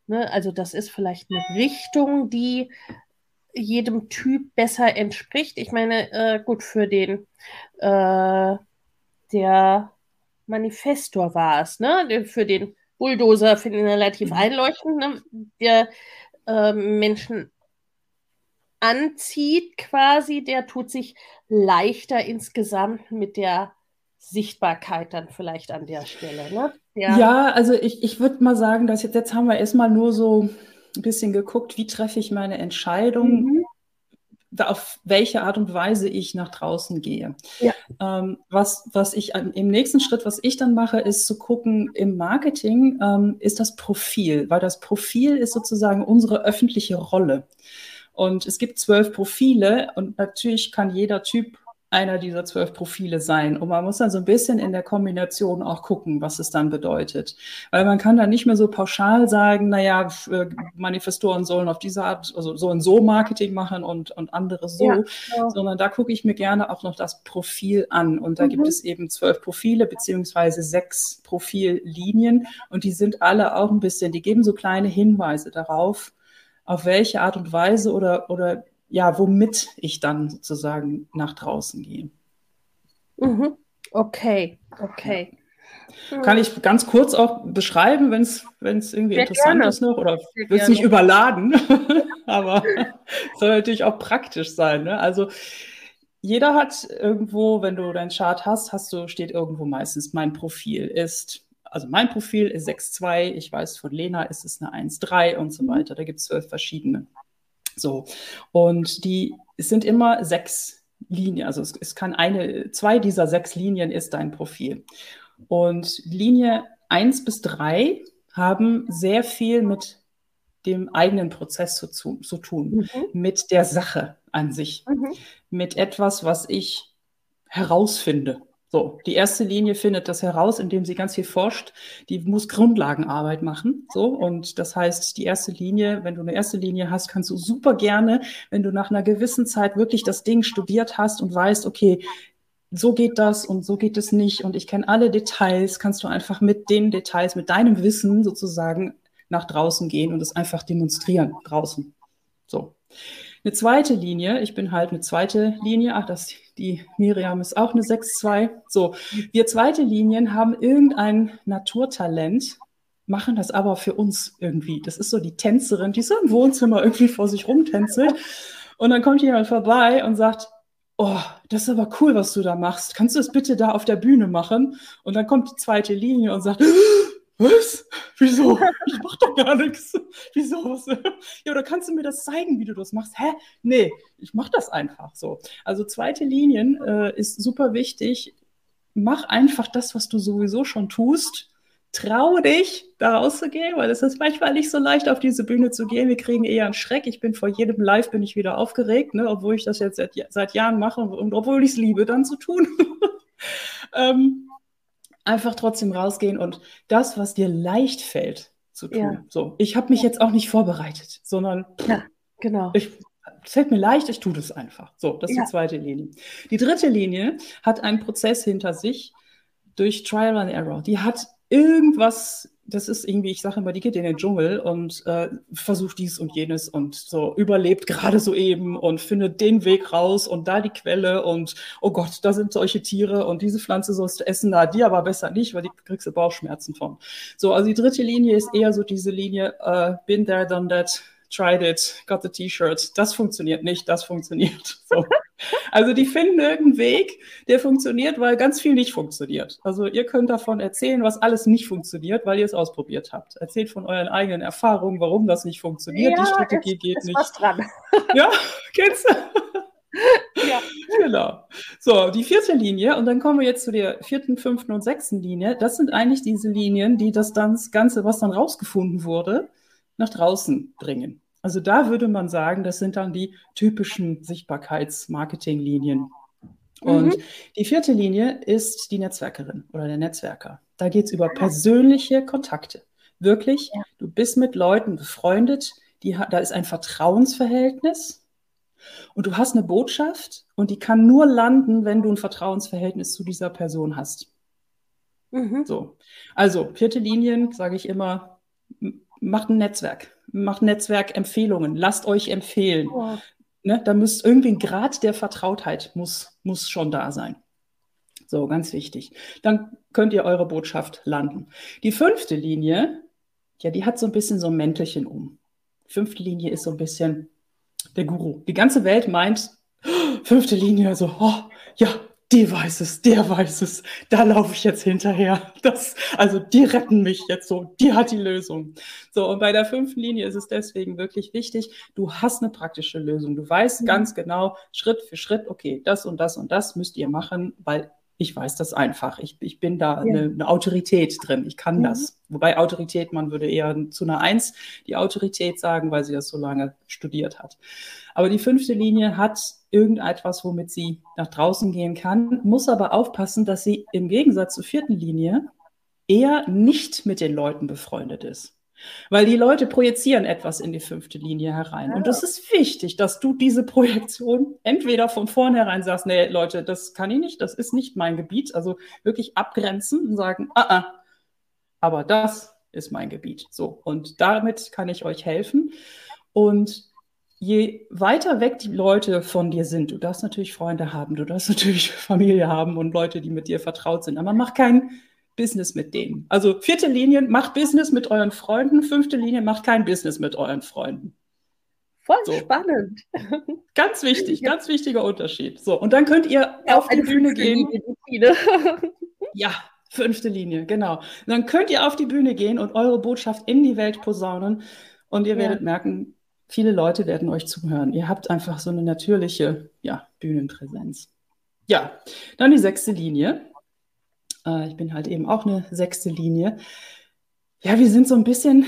ne, also das ist vielleicht eine Richtung, die jedem Typ besser entspricht. Ich meine, äh, gut, für den, äh, der Manifestor war es, ne? Für den Bulldozer finde ich relativ mhm. einleuchtend, ne? der äh, Menschen anzieht quasi, der tut sich leichter insgesamt mit der Sichtbarkeit dann vielleicht an der Stelle. Ne? Ja. ja, also ich, ich würde mal sagen, dass jetzt, jetzt haben wir erstmal nur so ein bisschen geguckt, wie treffe ich meine Entscheidung, mhm. auf welche Art und Weise ich nach draußen gehe. Ja. Ähm, was, was ich im nächsten Schritt, was ich dann mache, ist zu gucken, im Marketing ähm, ist das Profil, weil das Profil ist sozusagen unsere öffentliche Rolle. Und es gibt zwölf Profile und natürlich kann jeder Typ einer dieser zwölf Profile sein. Und man muss dann so ein bisschen in der Kombination auch gucken, was es dann bedeutet. Weil man kann dann nicht mehr so pauschal sagen, naja, äh, Manifestoren sollen auf diese Art, also sollen so Marketing machen und, und andere so, ja, genau. sondern da gucke ich mir gerne auch noch das Profil an. Und da mhm. gibt es eben zwölf Profile beziehungsweise sechs Profillinien und die sind alle auch ein bisschen, die geben so kleine Hinweise darauf, auf welche Art und Weise oder, oder ja, womit ich dann sozusagen nach draußen gehe. Mhm. Okay, okay. Kann ich ganz kurz auch beschreiben, wenn es irgendwie Sehr interessant gerne. ist noch oder wird es nicht überladen, aber es soll natürlich auch praktisch sein. Ne? Also jeder hat irgendwo, wenn du deinen Chart hast, hast du, steht irgendwo meistens, mein Profil ist also mein Profil ist 6,2, ich weiß, von Lena ist es eine 1,3 und so mhm. weiter. Da gibt es zwölf verschiedene. So. Und die sind immer sechs Linien. Also es, es kann eine, zwei dieser sechs Linien ist dein Profil. Und Linie 1 bis 3 haben sehr viel mit dem eigenen Prozess zu, zu, zu tun, mhm. mit der Sache an sich, mhm. mit etwas, was ich herausfinde. So, die erste Linie findet das heraus, indem sie ganz viel forscht. Die muss Grundlagenarbeit machen. So, und das heißt, die erste Linie, wenn du eine erste Linie hast, kannst du super gerne, wenn du nach einer gewissen Zeit wirklich das Ding studiert hast und weißt, okay, so geht das und so geht es nicht und ich kenne alle Details, kannst du einfach mit den Details, mit deinem Wissen sozusagen nach draußen gehen und es einfach demonstrieren draußen. So. Eine zweite Linie, ich bin halt eine zweite Linie, ach, das, die Miriam ist auch eine 6-2. So, wir zweite Linien haben irgendein Naturtalent, machen das aber für uns irgendwie. Das ist so die Tänzerin, die so im Wohnzimmer irgendwie vor sich rumtänzelt. Und dann kommt jemand vorbei und sagt, oh, das ist aber cool, was du da machst. Kannst du das bitte da auf der Bühne machen? Und dann kommt die zweite Linie und sagt, was? Wieso? Ich mach doch gar nichts. Wieso? Ja, oder kannst du mir das zeigen, wie du das machst? Hä? Nee, ich mach das einfach so. Also zweite Linien äh, ist super wichtig. Mach einfach das, was du sowieso schon tust. Trau dich, da rauszugehen, weil es ist manchmal nicht so leicht, auf diese Bühne zu gehen. Wir kriegen eher einen Schreck. Ich bin vor jedem Live bin ich wieder aufgeregt, ne? obwohl ich das jetzt seit, seit Jahren mache und obwohl ich es liebe, dann zu tun. ähm, einfach trotzdem rausgehen und das, was dir leicht fällt zu tun. Ja. So, ich habe mich jetzt auch nicht vorbereitet, sondern Ja, genau. ich, es fällt mir leicht, ich tue das einfach. So, das ist Ja. die zweite Linie. Die dritte Linie hat einen Prozess hinter sich durch Trial and Error. Die hat irgendwas, das ist irgendwie, ich sage immer, die geht in den Dschungel und äh, versucht dies und jenes und so überlebt gerade so eben und findet den Weg raus und da die Quelle und oh Gott, da sind solche Tiere und diese Pflanze sollst du essen, na, die aber besser nicht, weil die kriegst du Bauchschmerzen von. So, also die dritte Linie ist eher so diese Linie, äh, been there, done that, tried it, got the T-Shirt. Das funktioniert nicht, das funktioniert. So. Also die finden irgendeinen Weg, der funktioniert, weil ganz viel nicht funktioniert. Also ihr könnt davon erzählen, was alles nicht funktioniert, weil ihr es ausprobiert habt. Erzählt von euren eigenen Erfahrungen, warum das nicht funktioniert. die Strategie ist, geht ist nicht. was dran. Ja, kennst du? Ja. Genau. So, die vierte Linie, und dann kommen wir jetzt zu der vierten, fünften und sechsten Linie. Das sind eigentlich diese Linien, die das dann, das Ganze, was dann rausgefunden wurde, nach draußen bringen. Also da würde man sagen, das sind dann die typischen Sichtbarkeits-Marketing-Linien. Und die vierte Linie ist die Netzwerkerin oder der Netzwerker. Da geht es über persönliche Kontakte. Wirklich, Ja. du bist mit Leuten befreundet, die, da ist ein Vertrauensverhältnis und du hast eine Botschaft und die kann nur landen, wenn du ein Vertrauensverhältnis zu dieser Person hast. Mhm. So. Also, vierte Linien, sage ich immer, macht ein Netzwerk. Macht Netzwerkempfehlungen. Lasst euch empfehlen. Oh, Ne? Da müsst irgendwie ein Grad der Vertrautheit muss, muss schon da sein. So, ganz wichtig. Dann könnt ihr eure Botschaft landen. Die fünfte Linie, ja, die hat so ein bisschen so ein Mäntelchen um. Fünfte Linie ist so ein bisschen der Guru. Die ganze Welt meint, fünfte Linie, so, oh, ja, die weiß es, der weiß es, da laufe ich jetzt hinterher. Das, also die retten mich jetzt so, die hat die Lösung. So, und bei der fünften Linie ist es deswegen wirklich wichtig, du hast eine praktische Lösung. Du weißt Mhm. ganz genau, Schritt für Schritt, okay, das und das und das müsst ihr machen, weil ich weiß das einfach. Ich, ich bin da Ja. eine, eine Autorität drin. Ich kann Mhm. das. Wobei Autorität, man würde eher zu einer Eins die Autorität sagen, weil sie das so lange studiert hat. Aber die fünfte Linie hat irgendetwas, womit sie nach draußen gehen kann, muss aber aufpassen, dass sie im Gegensatz zur vierten Linie eher nicht mit den Leuten befreundet ist. Weil die Leute projizieren etwas in die fünfte Linie herein. Und es ist wichtig, dass du diese Projektion entweder von vornherein sagst, nee, Leute, das kann ich nicht, das ist nicht mein Gebiet. Also wirklich abgrenzen und sagen, ah, ah, aber das ist mein Gebiet. So, und damit kann ich euch helfen. Und je weiter weg die Leute von dir sind, du darfst natürlich Freunde haben, du darfst natürlich Familie haben und Leute, die mit dir vertraut sind, aber mach kein Business mit denen. Also vierte Linie, macht Business mit euren Freunden, fünfte Linie, macht kein Business mit euren Freunden. voll So. spannend. Ganz wichtig, ganz wichtiger Unterschied. So, und dann könnt ihr auf die Bühne gehen. Linie. Ja, fünfte Linie, genau. Und dann könnt ihr auf die Bühne gehen und eure Botschaft in die Welt posaunen und ihr Ja. werdet merken, viele Leute werden euch zuhören. Ihr habt einfach so eine natürliche ja, Bühnenpräsenz. Ja, dann die sechste Linie. Äh, ich bin halt eben auch eine sechste Linie. Ja, wir sind so ein bisschen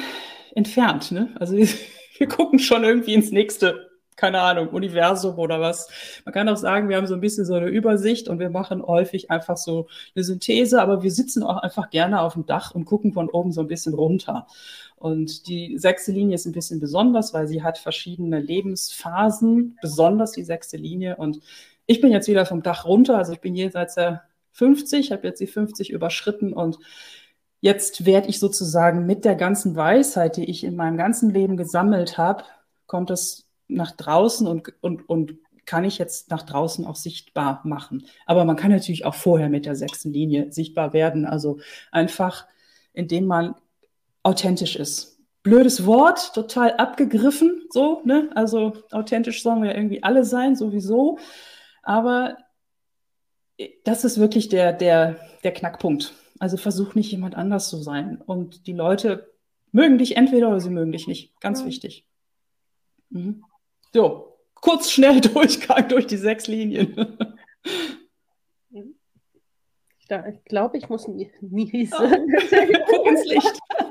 entfernt, ne? Also wir, wir gucken schon irgendwie ins nächste, keine Ahnung, Universum oder was. Man kann auch sagen, wir haben so ein bisschen so eine Übersicht und wir machen häufig einfach so eine Synthese, aber wir sitzen auch einfach gerne auf dem Dach und gucken von oben so ein bisschen runter. Und die sechste Linie ist ein bisschen besonders, weil sie hat verschiedene Lebensphasen, besonders die sechste Linie. Und ich bin jetzt wieder vom Dach runter, also ich bin jenseits der 50, habe jetzt die 50 überschritten und jetzt werde ich sozusagen mit der ganzen Weisheit, die ich in meinem ganzen Leben gesammelt habe, kommt es nach draußen und, und, und kann ich jetzt nach draußen auch sichtbar machen. Aber man kann natürlich auch vorher mit der sechsten Linie sichtbar werden. Also einfach, indem man authentisch ist. Blödes Wort, total abgegriffen, so, ne? Also authentisch sollen wir ja irgendwie alle sein, sowieso. Aber das ist wirklich der, der, der Knackpunkt. Also versuch nicht jemand anders zu sein. Und die Leute mögen dich entweder oder sie mögen dich nicht. Ganz wichtig. Mhm. So, kurz, schnell Durchgang durch die sechs Linien. Ich glaube, ich muss nie- niesen. Guck ins Licht.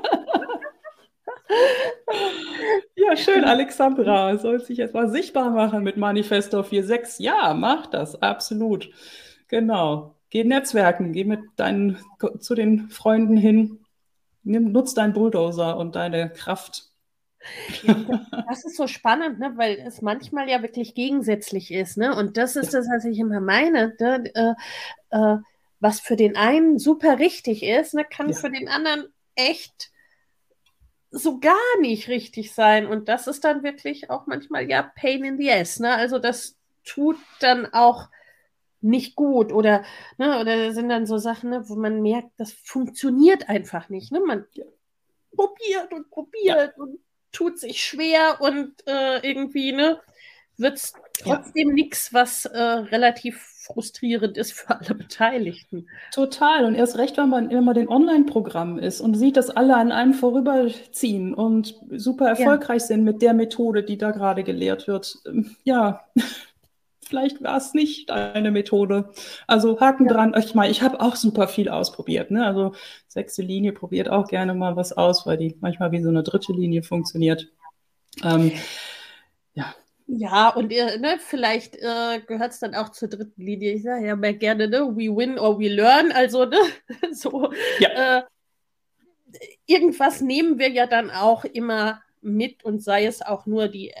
Ja, schön, Alexandra. Soll sich jetzt mal sichtbar machen mit Manifesto 4.6. Ja, mach das, absolut. Genau. Geh netzwerken, geh mit deinen, zu den Freunden hin, nimm, nutz deinen Bulldozer und deine Kraft. das ist so spannend, ne? weil es manchmal ja wirklich gegensätzlich ist. Ne? Und das ist das, was ich immer meine. Ne? Äh, äh, was für den einen super richtig ist, ne, kann ja. für den anderen echt so gar nicht richtig sein. Und das ist dann wirklich auch manchmal ja Pain in the ass. Ne? Also das tut dann auch nicht gut oder, ne, oder sind dann so Sachen, ne, wo man merkt, das funktioniert einfach nicht. Ne? Man probiert und probiert ja. und tut sich schwer und äh, irgendwie ne, wird es trotzdem ja. nichts, was äh, relativ frustrierend ist für alle Beteiligten. Total. Und erst recht, wenn man immer den Online-Programm ist und sieht, dass alle an einem vorüberziehen und super erfolgreich ja. sind mit der Methode, die da gerade gelehrt wird. Ähm, ja, vielleicht war es nicht deine Methode. Also Haken ja. dran. Ich meine, ich habe auch super viel ausprobiert. Ne? Also sechste Linie probiert auch gerne mal was aus, weil die manchmal wie so eine dritte Linie funktioniert. Ähm, ja. Ja, und ne, vielleicht äh, gehört es dann auch zur dritten Linie. Ich sage ja mehr gerne, ne, we win or we learn. Also, ne, so ja. äh, irgendwas nehmen wir ja dann auch immer mit und sei es auch nur die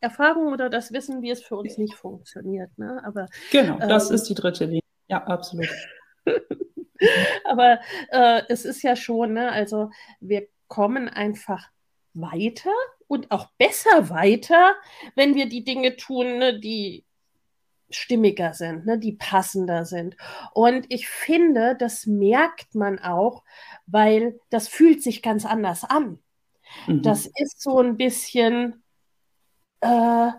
Erfahrung oder das Wissen, wie es für uns nicht funktioniert. Ne? Aber, genau, das ähm, ist die dritte Linie. Ja, absolut. Aber äh, es ist ja schon, ne, also wir kommen einfach weiter und auch besser weiter, wenn wir die Dinge tun, ne, die stimmiger sind, ne, die passender sind. Und ich finde, das merkt man auch, weil das fühlt sich ganz anders an. Mhm. Das ist so ein bisschen, äh,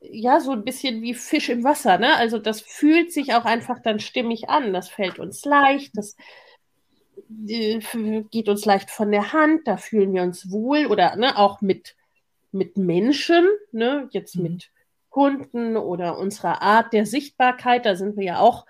ja, so ein bisschen wie Fisch im Wasser, ne? Also das fühlt sich auch einfach dann stimmig an. Das fällt uns leicht, das äh, geht uns leicht von der Hand, da fühlen wir uns wohl oder ne, auch mit, mit Menschen, ne, jetzt mhm. mit Kunden oder unserer Art der Sichtbarkeit, da sind wir ja auch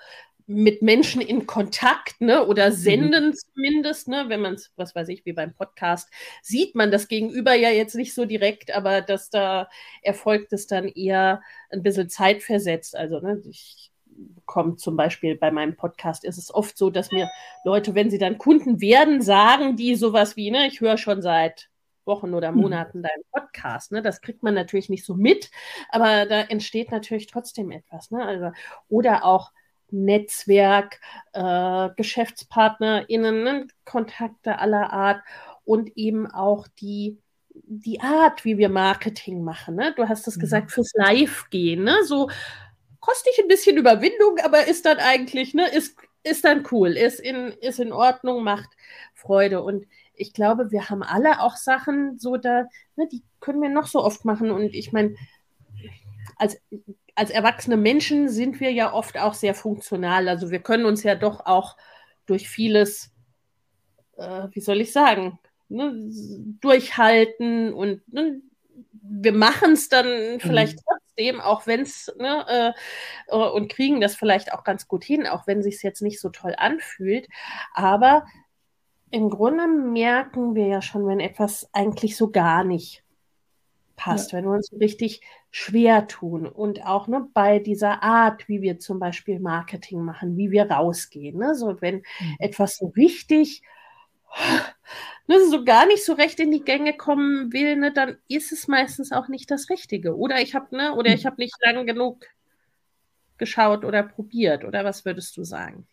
mit Menschen in Kontakt, ne, oder mhm. senden mhm. zumindest, ne, wenn man es, was weiß ich, wie beim Podcast, sieht man das Gegenüber ja jetzt nicht so direkt, aber dass da erfolgt es dann eher ein bisschen zeitversetzt. Also, ne, ich bekomme zum Beispiel bei meinem Podcast ist es oft so, dass mir Leute, wenn sie dann Kunden werden, sagen die sowas wie, ne, ich höre schon seit Wochen oder mhm. Monaten mhm. deinen Podcast. Ne? Das kriegt man natürlich nicht so mit, aber da entsteht natürlich trotzdem etwas. Ne? Also, oder auch Netzwerk, äh, GeschäftspartnerInnen, ne? Kontakte aller Art und eben auch die, die Art, wie wir Marketing machen. Ne? Du hast es mhm. gesagt, fürs Live-Gehen. Ne? So kostet ein bisschen Überwindung, aber ist dann eigentlich, ne, ist, ist dann cool, ist in, ist in Ordnung, macht Freude. Und ich glaube, wir haben alle auch Sachen so da, ne, die können wir noch so oft machen. Und ich meine, als als erwachsene Menschen sind wir ja oft auch sehr funktional. Also wir können uns ja doch auch durch vieles, äh, wie soll ich sagen, ne, durchhalten und ne, wir machen es dann vielleicht mhm. trotzdem, auch wenn es, ne, äh, und kriegen das vielleicht auch ganz gut hin, auch wenn es sich jetzt nicht so toll anfühlt. Aber im Grunde merken wir ja schon, wenn etwas eigentlich so gar nicht passt, ja. wenn wir uns richtig schwer tun und auch ne, bei dieser Art, wie wir zum Beispiel Marketing machen, wie wir rausgehen. Ne? So, wenn mhm. etwas so richtig ne, so gar nicht so recht in die Gänge kommen will, ne, dann ist es meistens auch nicht das Richtige. Oder ich habe ne, oder ich habe nicht lang genug geschaut oder probiert. Oder was würdest du sagen?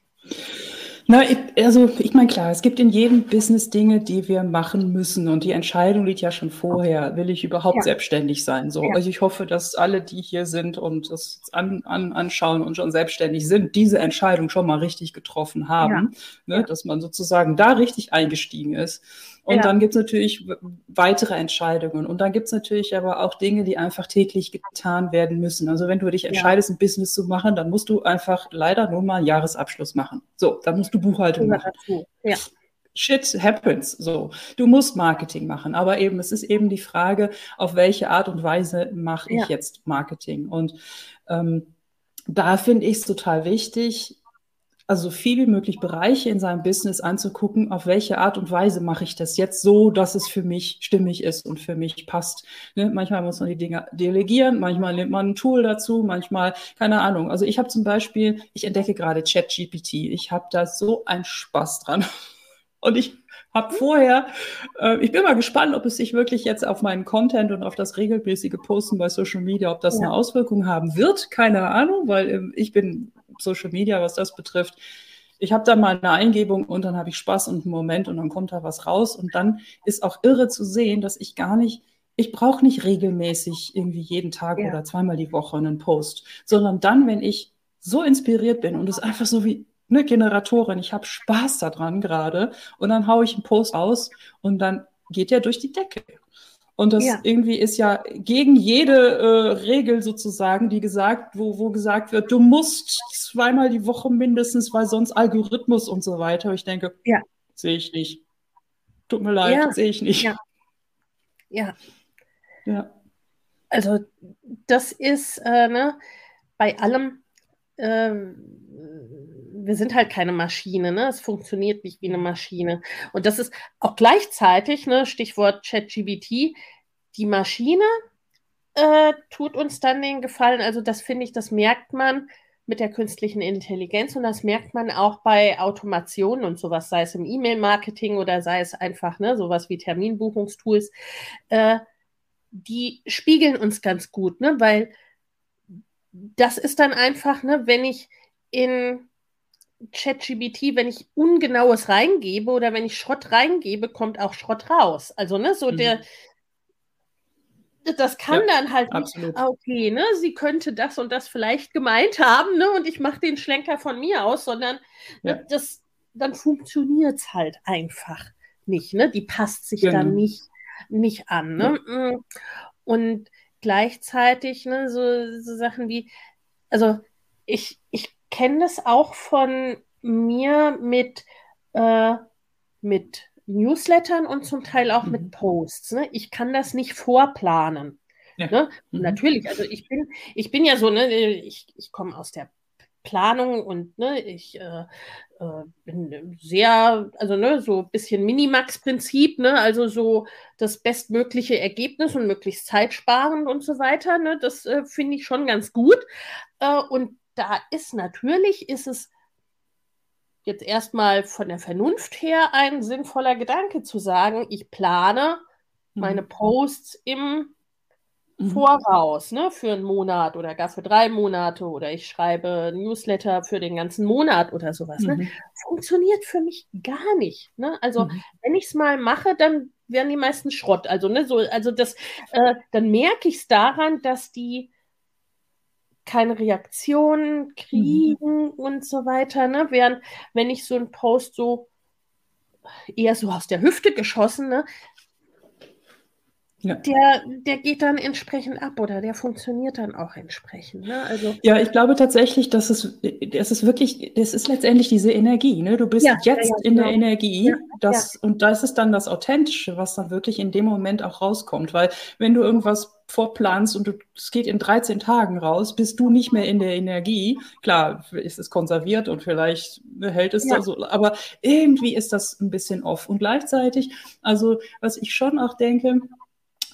Na, ich, also ich meine, klar, es gibt in jedem Business Dinge, die wir machen müssen. Und die Entscheidung liegt ja schon vorher. Will ich überhaupt ja. selbstständig sein? So, ja. also ich hoffe, dass alle, die hier sind und das an, an, anschauen und schon selbstständig sind, diese Entscheidung schon mal richtig getroffen haben. Ja. Ne, dass man sozusagen da richtig eingestiegen ist. Und ja. dann gibt es natürlich weitere Entscheidungen. Und dann gibt es natürlich aber auch Dinge, die einfach täglich getan werden müssen. Also wenn du dich entscheidest, ja. ein Business zu machen, dann musst du einfach leider nur mal einen Jahresabschluss machen. So, dann musst du Buchhaltung machen. Ja. Shit happens. So, du musst Marketing machen, aber eben es ist eben die Frage, auf welche Art und Weise mache ich ja. jetzt Marketing? Und ähm, da finde ich es total wichtig, also so viel wie möglich Bereiche in seinem Business anzugucken, auf welche Art und Weise mache ich das jetzt so, dass es für mich stimmig ist und für mich passt. Ne? Manchmal muss man die Dinge delegieren, manchmal nimmt man ein Tool dazu, manchmal, keine Ahnung. Also ich habe zum Beispiel, ich entdecke gerade ChatGPT. Ich habe da so einen Spaß dran. Und ich habe vorher, äh, ich bin mal gespannt, ob es sich wirklich jetzt auf meinen Content und auf das regelmäßige Posten bei Social Media, ob das ja. eine Auswirkung haben wird. Keine Ahnung, weil äh, ich bin Social Media, was das betrifft. Ich habe da mal eine Eingebung und dann habe ich Spaß und einen Moment und dann kommt da was raus. Und dann ist auch irre zu sehen, dass ich gar nicht, ich brauche nicht regelmäßig irgendwie jeden Tag ja. oder zweimal die Woche einen Post, sondern dann, wenn ich so inspiriert bin und es einfach so wie eine Generatorin, ich habe Spaß daran gerade und dann haue ich einen Post aus und dann geht der durch die Decke. Und das ja. irgendwie ist ja gegen jede äh, Regel sozusagen, die gesagt, wo, wo gesagt wird, du musst zweimal die Woche mindestens, weil sonst Algorithmus und so weiter. Ich denke, ja. sehe ich nicht. Tut mir leid, ja. sehe ich nicht. Ja. ja. Ja. Also das ist äh, ne, bei allem, äh, wir sind halt keine Maschine, ne? Es funktioniert nicht wie eine Maschine. Und das ist auch gleichzeitig, ne, Stichwort ChatGBT, die Maschine äh, tut uns dann den Gefallen. Also, das finde ich, das merkt man mit der künstlichen Intelligenz und das merkt man auch bei Automationen und sowas, sei es im E-Mail-Marketing oder sei es einfach ne, sowas wie Terminbuchungstools. Äh, die spiegeln uns ganz gut, ne? weil das ist dann einfach, ne, wenn ich in ChatGBT, wenn ich Ungenaues reingebe oder wenn ich Schrott reingebe, kommt auch Schrott raus. Also, ne, so mhm. der, das kann ja, dann halt absolut. nicht, ah, okay, ne, sie könnte das und das vielleicht gemeint haben, ne, und ich mache den Schlenker von mir aus, sondern ja. ne, das, dann funktioniert es halt einfach nicht, ne, die passt sich genau. dann nicht, nicht an, ne, ja. Mm. und gleichzeitig, ne, so, so Sachen wie, also ich, ich kenne das auch von mir mit, äh, mit Newslettern und zum Teil auch mhm. mit Posts. Ne? Ich kann das nicht vorplanen. Ja. Ne? Mhm. Natürlich, also ich bin, ich bin ja so, ne, ich, ich komme aus der Planung und ne, ich äh, äh, bin sehr, also ne, so ein bisschen Minimax-Prinzip, ne, also so das bestmögliche Ergebnis und möglichst zeitsparend und so weiter, ne, das äh, finde ich schon ganz gut. Äh, und da ist natürlich, ist es jetzt erstmal von der Vernunft her ein sinnvoller Gedanke zu sagen, ich plane mhm. meine Posts im mhm. Voraus, ne, für einen Monat oder gar für drei Monate oder ich schreibe Newsletter für den ganzen Monat oder sowas. Ne? Mhm. Ne? Funktioniert für mich gar nicht. Ne? Also wenn ich es mal mache, dann werden die meisten Schrott. Also, ne, so, also das, äh, dann merke ich es daran, dass die keine Reaktionen mhm. kriegen mhm. und so weiter. Ne? Während, wenn ich so einen Post so eher so aus der Hüfte geschossen, ne? Ja. Der, der geht dann entsprechend ab oder der funktioniert dann auch entsprechend. Ne? Also, ja, ich glaube tatsächlich, dass es, das ist wirklich, das ist letztendlich diese Energie. Ne? Du bist ja, jetzt ja, in genau. der Energie das, und das ist dann das Authentische, was dann wirklich in dem Moment auch rauskommt. Weil wenn du irgendwas vorplanst und es geht in 13 Tagen raus, bist du nicht mehr in der Energie. Klar, ist es konserviert und vielleicht hält es ja. da so, aber irgendwie ist das ein bisschen off. Und gleichzeitig, also was ich schon auch denke,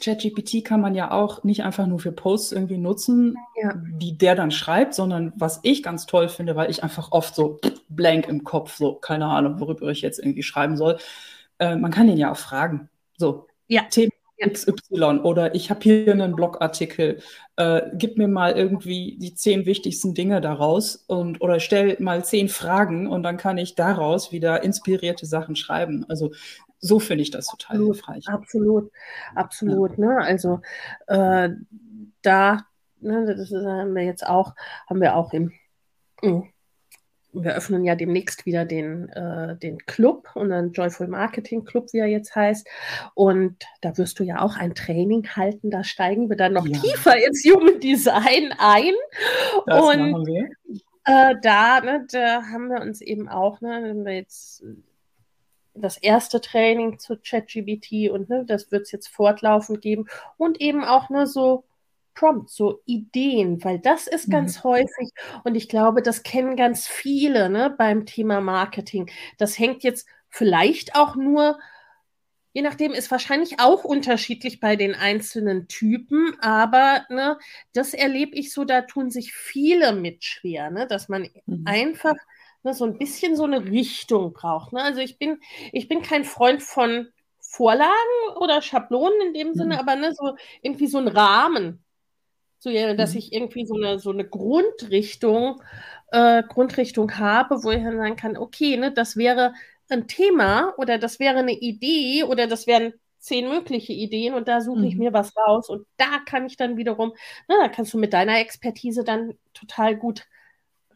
ChatGPT kann man ja auch nicht einfach nur für Posts irgendwie nutzen, ja. die der dann schreibt, sondern was ich ganz toll finde, weil ich einfach oft so blank im Kopf, so keine Ahnung, worüber ich jetzt irgendwie schreiben soll. Äh, man kann ihn ja auch fragen. So, ja. Themen XY oder ich habe hier einen Blogartikel, äh, gib mir mal irgendwie die zehn wichtigsten Dinge daraus und oder stell mal zehn Fragen und dann kann ich daraus wieder inspirierte Sachen schreiben. Also so finde ich das total absolut, hilfreich. Absolut, absolut. Ja. Ne? Also äh, da, ne, das haben wir jetzt auch, haben wir auch im, im wir öffnen ja demnächst wieder den, äh, den Club, unseren Joyful Marketing Club, wie er jetzt heißt. Und da wirst du ja auch ein Training halten. Da steigen wir dann noch ja. tiefer ins Human Design ein. Das und. Äh, da, ne, da haben wir uns eben auch, ne, wenn wir jetzt das erste Training zu ChatGBT und ne, das wird es jetzt fortlaufend geben und eben auch ne, so Prompts, so Ideen, weil das ist ganz mhm. häufig und ich glaube, das kennen ganz viele ne, beim Thema Marketing. Das hängt jetzt vielleicht auch nur, je nachdem, ist wahrscheinlich auch unterschiedlich bei den einzelnen Typen, aber ne, das erlebe ich so, da tun sich viele mit schwer, ne, dass man mhm. einfach ne, so ein bisschen so eine Richtung braucht. Ne? Also ich bin, ich bin kein Freund von Vorlagen oder Schablonen in dem Sinne, mhm. aber ne, so irgendwie so ein Rahmen. So, dass mhm. ich irgendwie so eine, so eine Grundrichtung, äh, Grundrichtung habe, wo ich dann sagen kann, okay, ne, das wäre ein Thema oder das wäre eine Idee oder das wären zehn mögliche Ideen und da suche ich mhm. mir was raus und da kann ich dann wiederum, na, da kannst du mit deiner Expertise dann total gut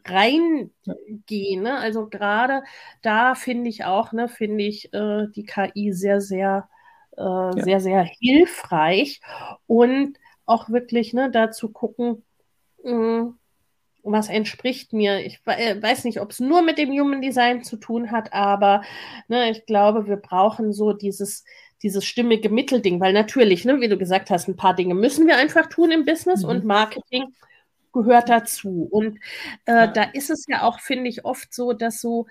reingehen. Ne? Also gerade da finde ich auch, ne, finde ich äh, die KI sehr, sehr, äh, ja. sehr, sehr hilfreich und auch wirklich ne, da zu gucken, mh, hm, was entspricht mir. Ich äh, weiß nicht, ob es nur mit dem Human Design zu tun hat, aber ne, ich glaube, wir brauchen so dieses, dieses stimmige Mittelding, weil natürlich, ne, wie du gesagt hast, ein paar Dinge müssen wir einfach tun im Business mhm. und Marketing gehört dazu. Und äh, ja. da ist es ja auch, finde ich, oft so, dass so,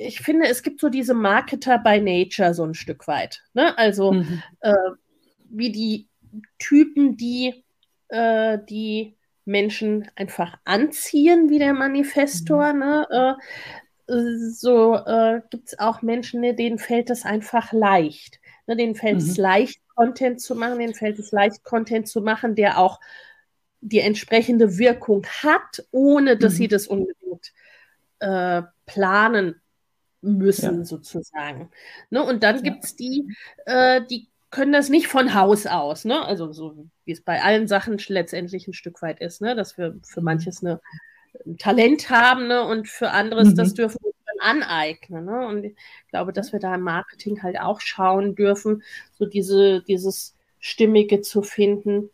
ich finde, es gibt so diese Marketer by Nature so ein Stück weit. Ne? Also mhm. äh, wie die Typen, die äh, die Menschen einfach anziehen, wie der Manifestor. Mhm. Ne? Äh, so äh, gibt es auch Menschen, ne, denen fällt es einfach leicht. Ne? Denen fällt es mhm. leicht, Content zu machen, denen fällt es leicht, Content zu machen, der auch die entsprechende Wirkung hat, ohne dass mhm. sie das unbedingt äh, planen müssen, ja. sozusagen. Ne? Und dann ja. gibt es die, äh, die können das nicht von Haus aus, ne? Also so wie es bei allen Sachen letztendlich ein Stück weit ist, ne? Dass wir für manches eine, ein Talent haben, ne? Und für anderes, mhm. das dürfen wir dann aneignen. Ne? Und ich glaube, dass wir da im Marketing halt auch schauen dürfen, so diese, dieses Stimmige zu finden,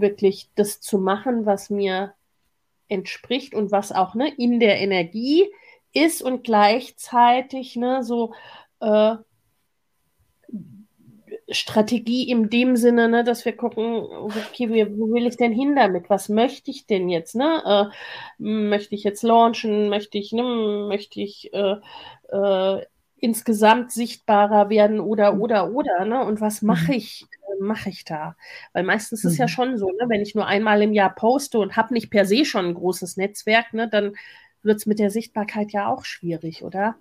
wirklich das zu machen, was mir entspricht und was auch ne, in der Energie ist und gleichzeitig ne, so äh, Strategie in dem Sinne, ne, dass wir gucken, okay, wo will ich denn hin damit? Was möchte ich denn jetzt? Ne? Äh, möchte ich jetzt launchen? Möchte ich, ne, möchte ich äh, äh, insgesamt sichtbarer werden oder, oder, oder? Ne? Und was mache mhm. ich mache ich da? Weil meistens ist mhm. ja schon so, ne, wenn ich nur einmal im Jahr poste und habe nicht per se schon ein großes Netzwerk, ne, dann wird es mit der Sichtbarkeit ja auch schwierig, oder?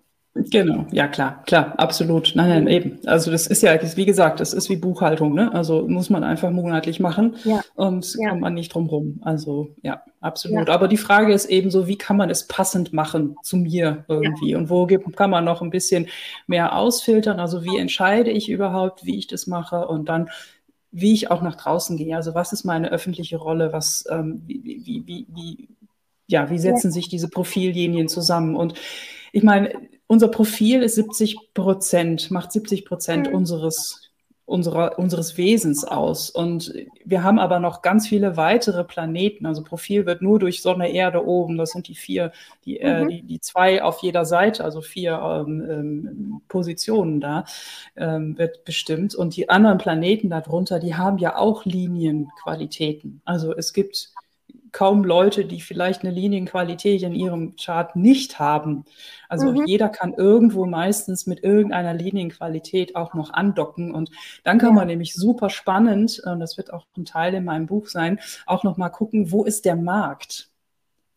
Genau, ja klar, klar, absolut. Nein, nein, eben. Also das ist ja, wie gesagt, das ist wie Buchhaltung, ne? Also muss man einfach monatlich machen ja. und ja. kommt man nicht drum rum. Also ja, absolut. Ja. Aber die Frage ist eben so, wie kann man es passend machen zu mir irgendwie und wo kann man noch ein bisschen mehr ausfiltern? Also wie entscheide ich überhaupt, wie ich das mache und dann wie ich auch nach draußen gehe. Also was ist meine öffentliche Rolle? Was, ähm, wie, wie, wie, wie, ja, wie setzen sich diese Profillinien zusammen? Und ich meine, unser Profil ist 70 Prozent, macht 70 Prozent mhm. unseres, unserer, unseres Wesens aus. Und wir haben aber noch ganz viele weitere Planeten. Also Profil wird nur durch Sonne, Erde oben, das sind die vier, die, äh, mhm. äh, die, die zwei auf jeder Seite, also vier ähm, ähm, Positionen da, ähm, wird bestimmt. Und die anderen Planeten darunter, die haben ja auch Linienqualitäten. Also es gibt kaum Leute, die vielleicht eine Linienqualität in ihrem Chart nicht haben. Also mhm. jeder kann irgendwo meistens mit irgendeiner Linienqualität auch noch andocken. Und dann kann ja. man nämlich super spannend, und das wird auch ein Teil in meinem Buch sein, auch noch mal gucken, wo ist der Markt?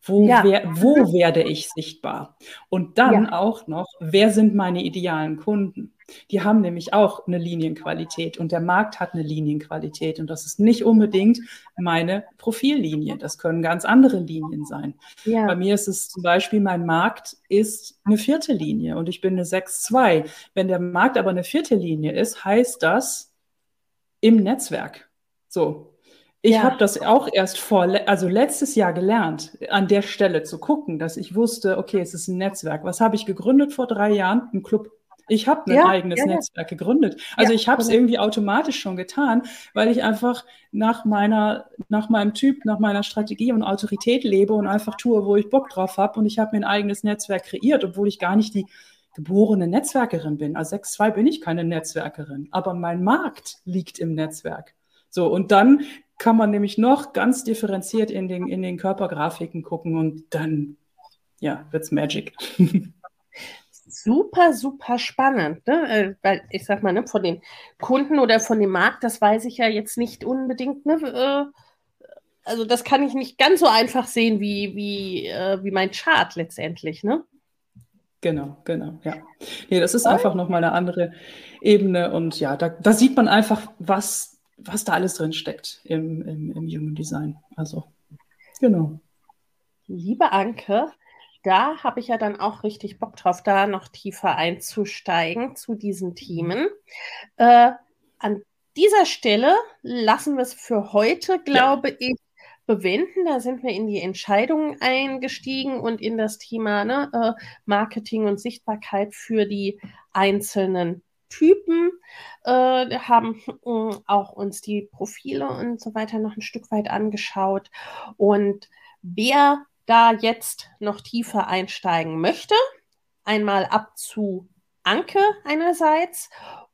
Wo, ja. wer, wo werde ich sichtbar? Und dann ja. auch noch, wer sind meine idealen Kunden? Die haben nämlich auch eine Linienqualität und der Markt hat eine Linienqualität und das ist nicht unbedingt meine Profillinie. Das können ganz andere Linien sein. Ja. Bei mir ist es zum Beispiel, mein Markt ist eine vierte Linie und ich bin eine 6-2. Wenn der Markt aber eine vierte Linie ist, heißt das im Netzwerk. So, ich ja. habe das auch erst vor, also letztes Jahr gelernt, an der Stelle zu gucken, dass ich wusste, okay, es ist ein Netzwerk. Was habe ich gegründet vor drei Jahren? Ein Club. Ich habe ein ja, eigenes ja, Netzwerk gegründet. Also ich habe es irgendwie automatisch schon getan, weil ich einfach nach meiner, nach meinem Typ, nach meiner Strategie und Autorität lebe und einfach tue, wo ich Bock drauf habe. Und ich habe mir ein eigenes Netzwerk kreiert, obwohl ich gar nicht die geborene Netzwerkerin bin. Als 6.2 bin ich keine Netzwerkerin, aber mein Markt liegt im Netzwerk. So, und dann kann man nämlich noch ganz differenziert in den, in den Körpergrafiken gucken und dann, ja, wird's Magic. super, super spannend, ne? Äh, weil ich sag mal, ne, von den Kunden oder von dem Markt, das weiß ich ja jetzt nicht unbedingt, ne? Äh, also das kann ich nicht ganz so einfach sehen wie, wie, äh, wie mein Chart letztendlich, ne? Genau, genau, ja. Nee, das ist einfach nochmal eine andere Ebene und ja, da, da sieht man einfach, was, was da alles drin steckt im, im, im Human Design. Also, genau. Liebe Anke, da habe ich ja dann auch richtig Bock drauf, da noch tiefer einzusteigen zu diesen Themen. Äh, an dieser Stelle lassen wir es für heute, glaube ja. ich, bewenden. Da sind wir in die Entscheidungen eingestiegen und in das Thema ne, äh, Marketing und Sichtbarkeit für die einzelnen Typen, äh, haben äh, auch uns die Profile und so weiter noch ein Stück weit angeschaut. Und wer da jetzt noch tiefer einsteigen möchte, einmal ab zu Anke einerseits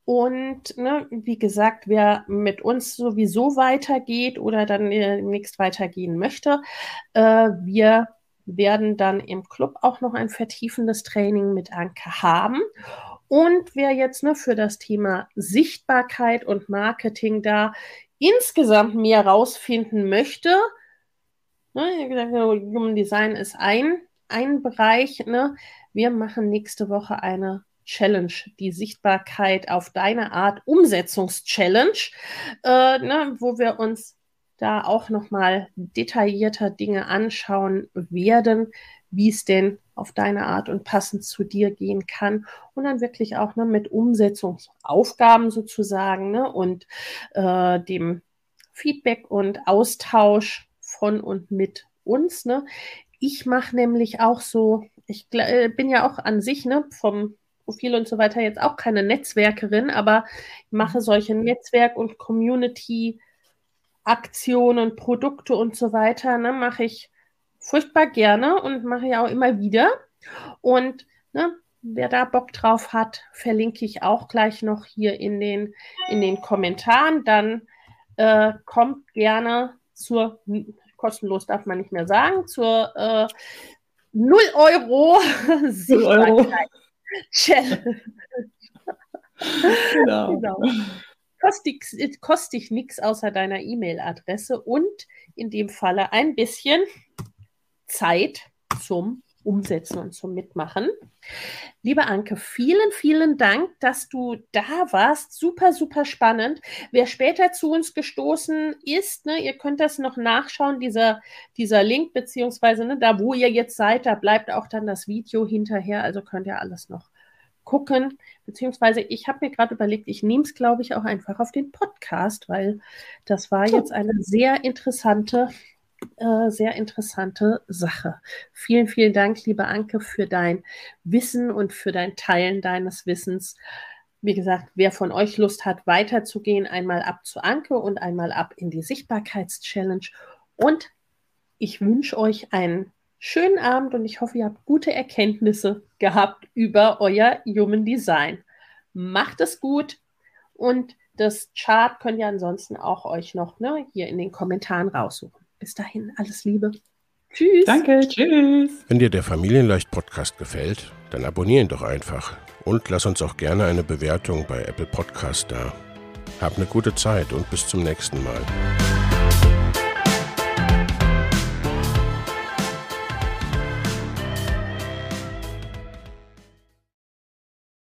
und ne, wie gesagt, wer mit uns sowieso weitergeht oder dann demnächst weitergehen möchte, äh, wir werden dann im Club auch noch ein vertiefendes Training mit Anke haben. Und wer jetzt ne, für das Thema Sichtbarkeit und Marketing da insgesamt mehr rausfinden möchte, Ne? Human Design ist ein, ein Bereich. Ne? Wir machen nächste Woche eine Challenge, die Sichtbarkeit auf deine Art Umsetzungs-Challenge, äh, ne, wo wir uns da auch nochmal detaillierter Dinge anschauen werden, wie es denn auf deine Art und passend zu dir gehen kann und dann wirklich auch ne, mit Umsetzungsaufgaben sozusagen ne, und äh, dem Feedback und Austausch von und mit uns. Ne? Ich mache nämlich auch so, ich äh, bin ja auch an sich ne, vom Profil und so weiter jetzt auch keine Netzwerkerin, aber ich mache solche Netzwerk- und Community-Aktionen, Produkte und so weiter, ne, mache ich furchtbar gerne und mache ja auch immer wieder. Und ne, wer da Bock drauf hat, verlinke ich auch gleich noch hier in den, in den Kommentaren. Dann äh, kommt gerne zur, kostenlos darf man nicht mehr sagen, zur äh, 0 Euro Sichtbarkeit Challenge. genau. genau. Kostet, kostet nichts außer deiner E-Mail-Adresse und in dem Falle ein bisschen Zeit zum Umsetzen und zum Mitmachen. Liebe Anke, vielen, vielen Dank, dass du da warst. Super, super spannend. Wer später zu uns gestoßen ist, ne, ihr könnt das noch nachschauen, dieser, dieser Link, beziehungsweise ne, da, wo ihr jetzt seid, da bleibt auch dann das Video hinterher, also könnt ihr alles noch gucken. Beziehungsweise ich habe mir gerade überlegt, ich nehme es, glaube ich, auch einfach auf den Podcast, weil das war jetzt eine sehr interessante äh, sehr interessante Sache. Vielen, vielen Dank, liebe Anke, für dein Wissen und für dein Teilen deines Wissens. Wie gesagt, wer von euch Lust hat, weiterzugehen, einmal ab zu Anke und einmal ab in die Sichtbarkeitschallenge. Und ich wünsche euch einen schönen Abend und ich hoffe, ihr habt gute Erkenntnisse gehabt über euer Human Design. Macht es gut und das Chart könnt ihr ansonsten auch euch noch ne, hier in den Kommentaren raussuchen. Bis dahin, alles Liebe. Tschüss. Danke, tschüss. Wenn dir der Familienleicht Podcast gefällt, dann abonniere ihn doch einfach und lass uns auch gerne eine Bewertung bei Apple Podcast da. Hab eine gute Zeit und bis zum nächsten Mal.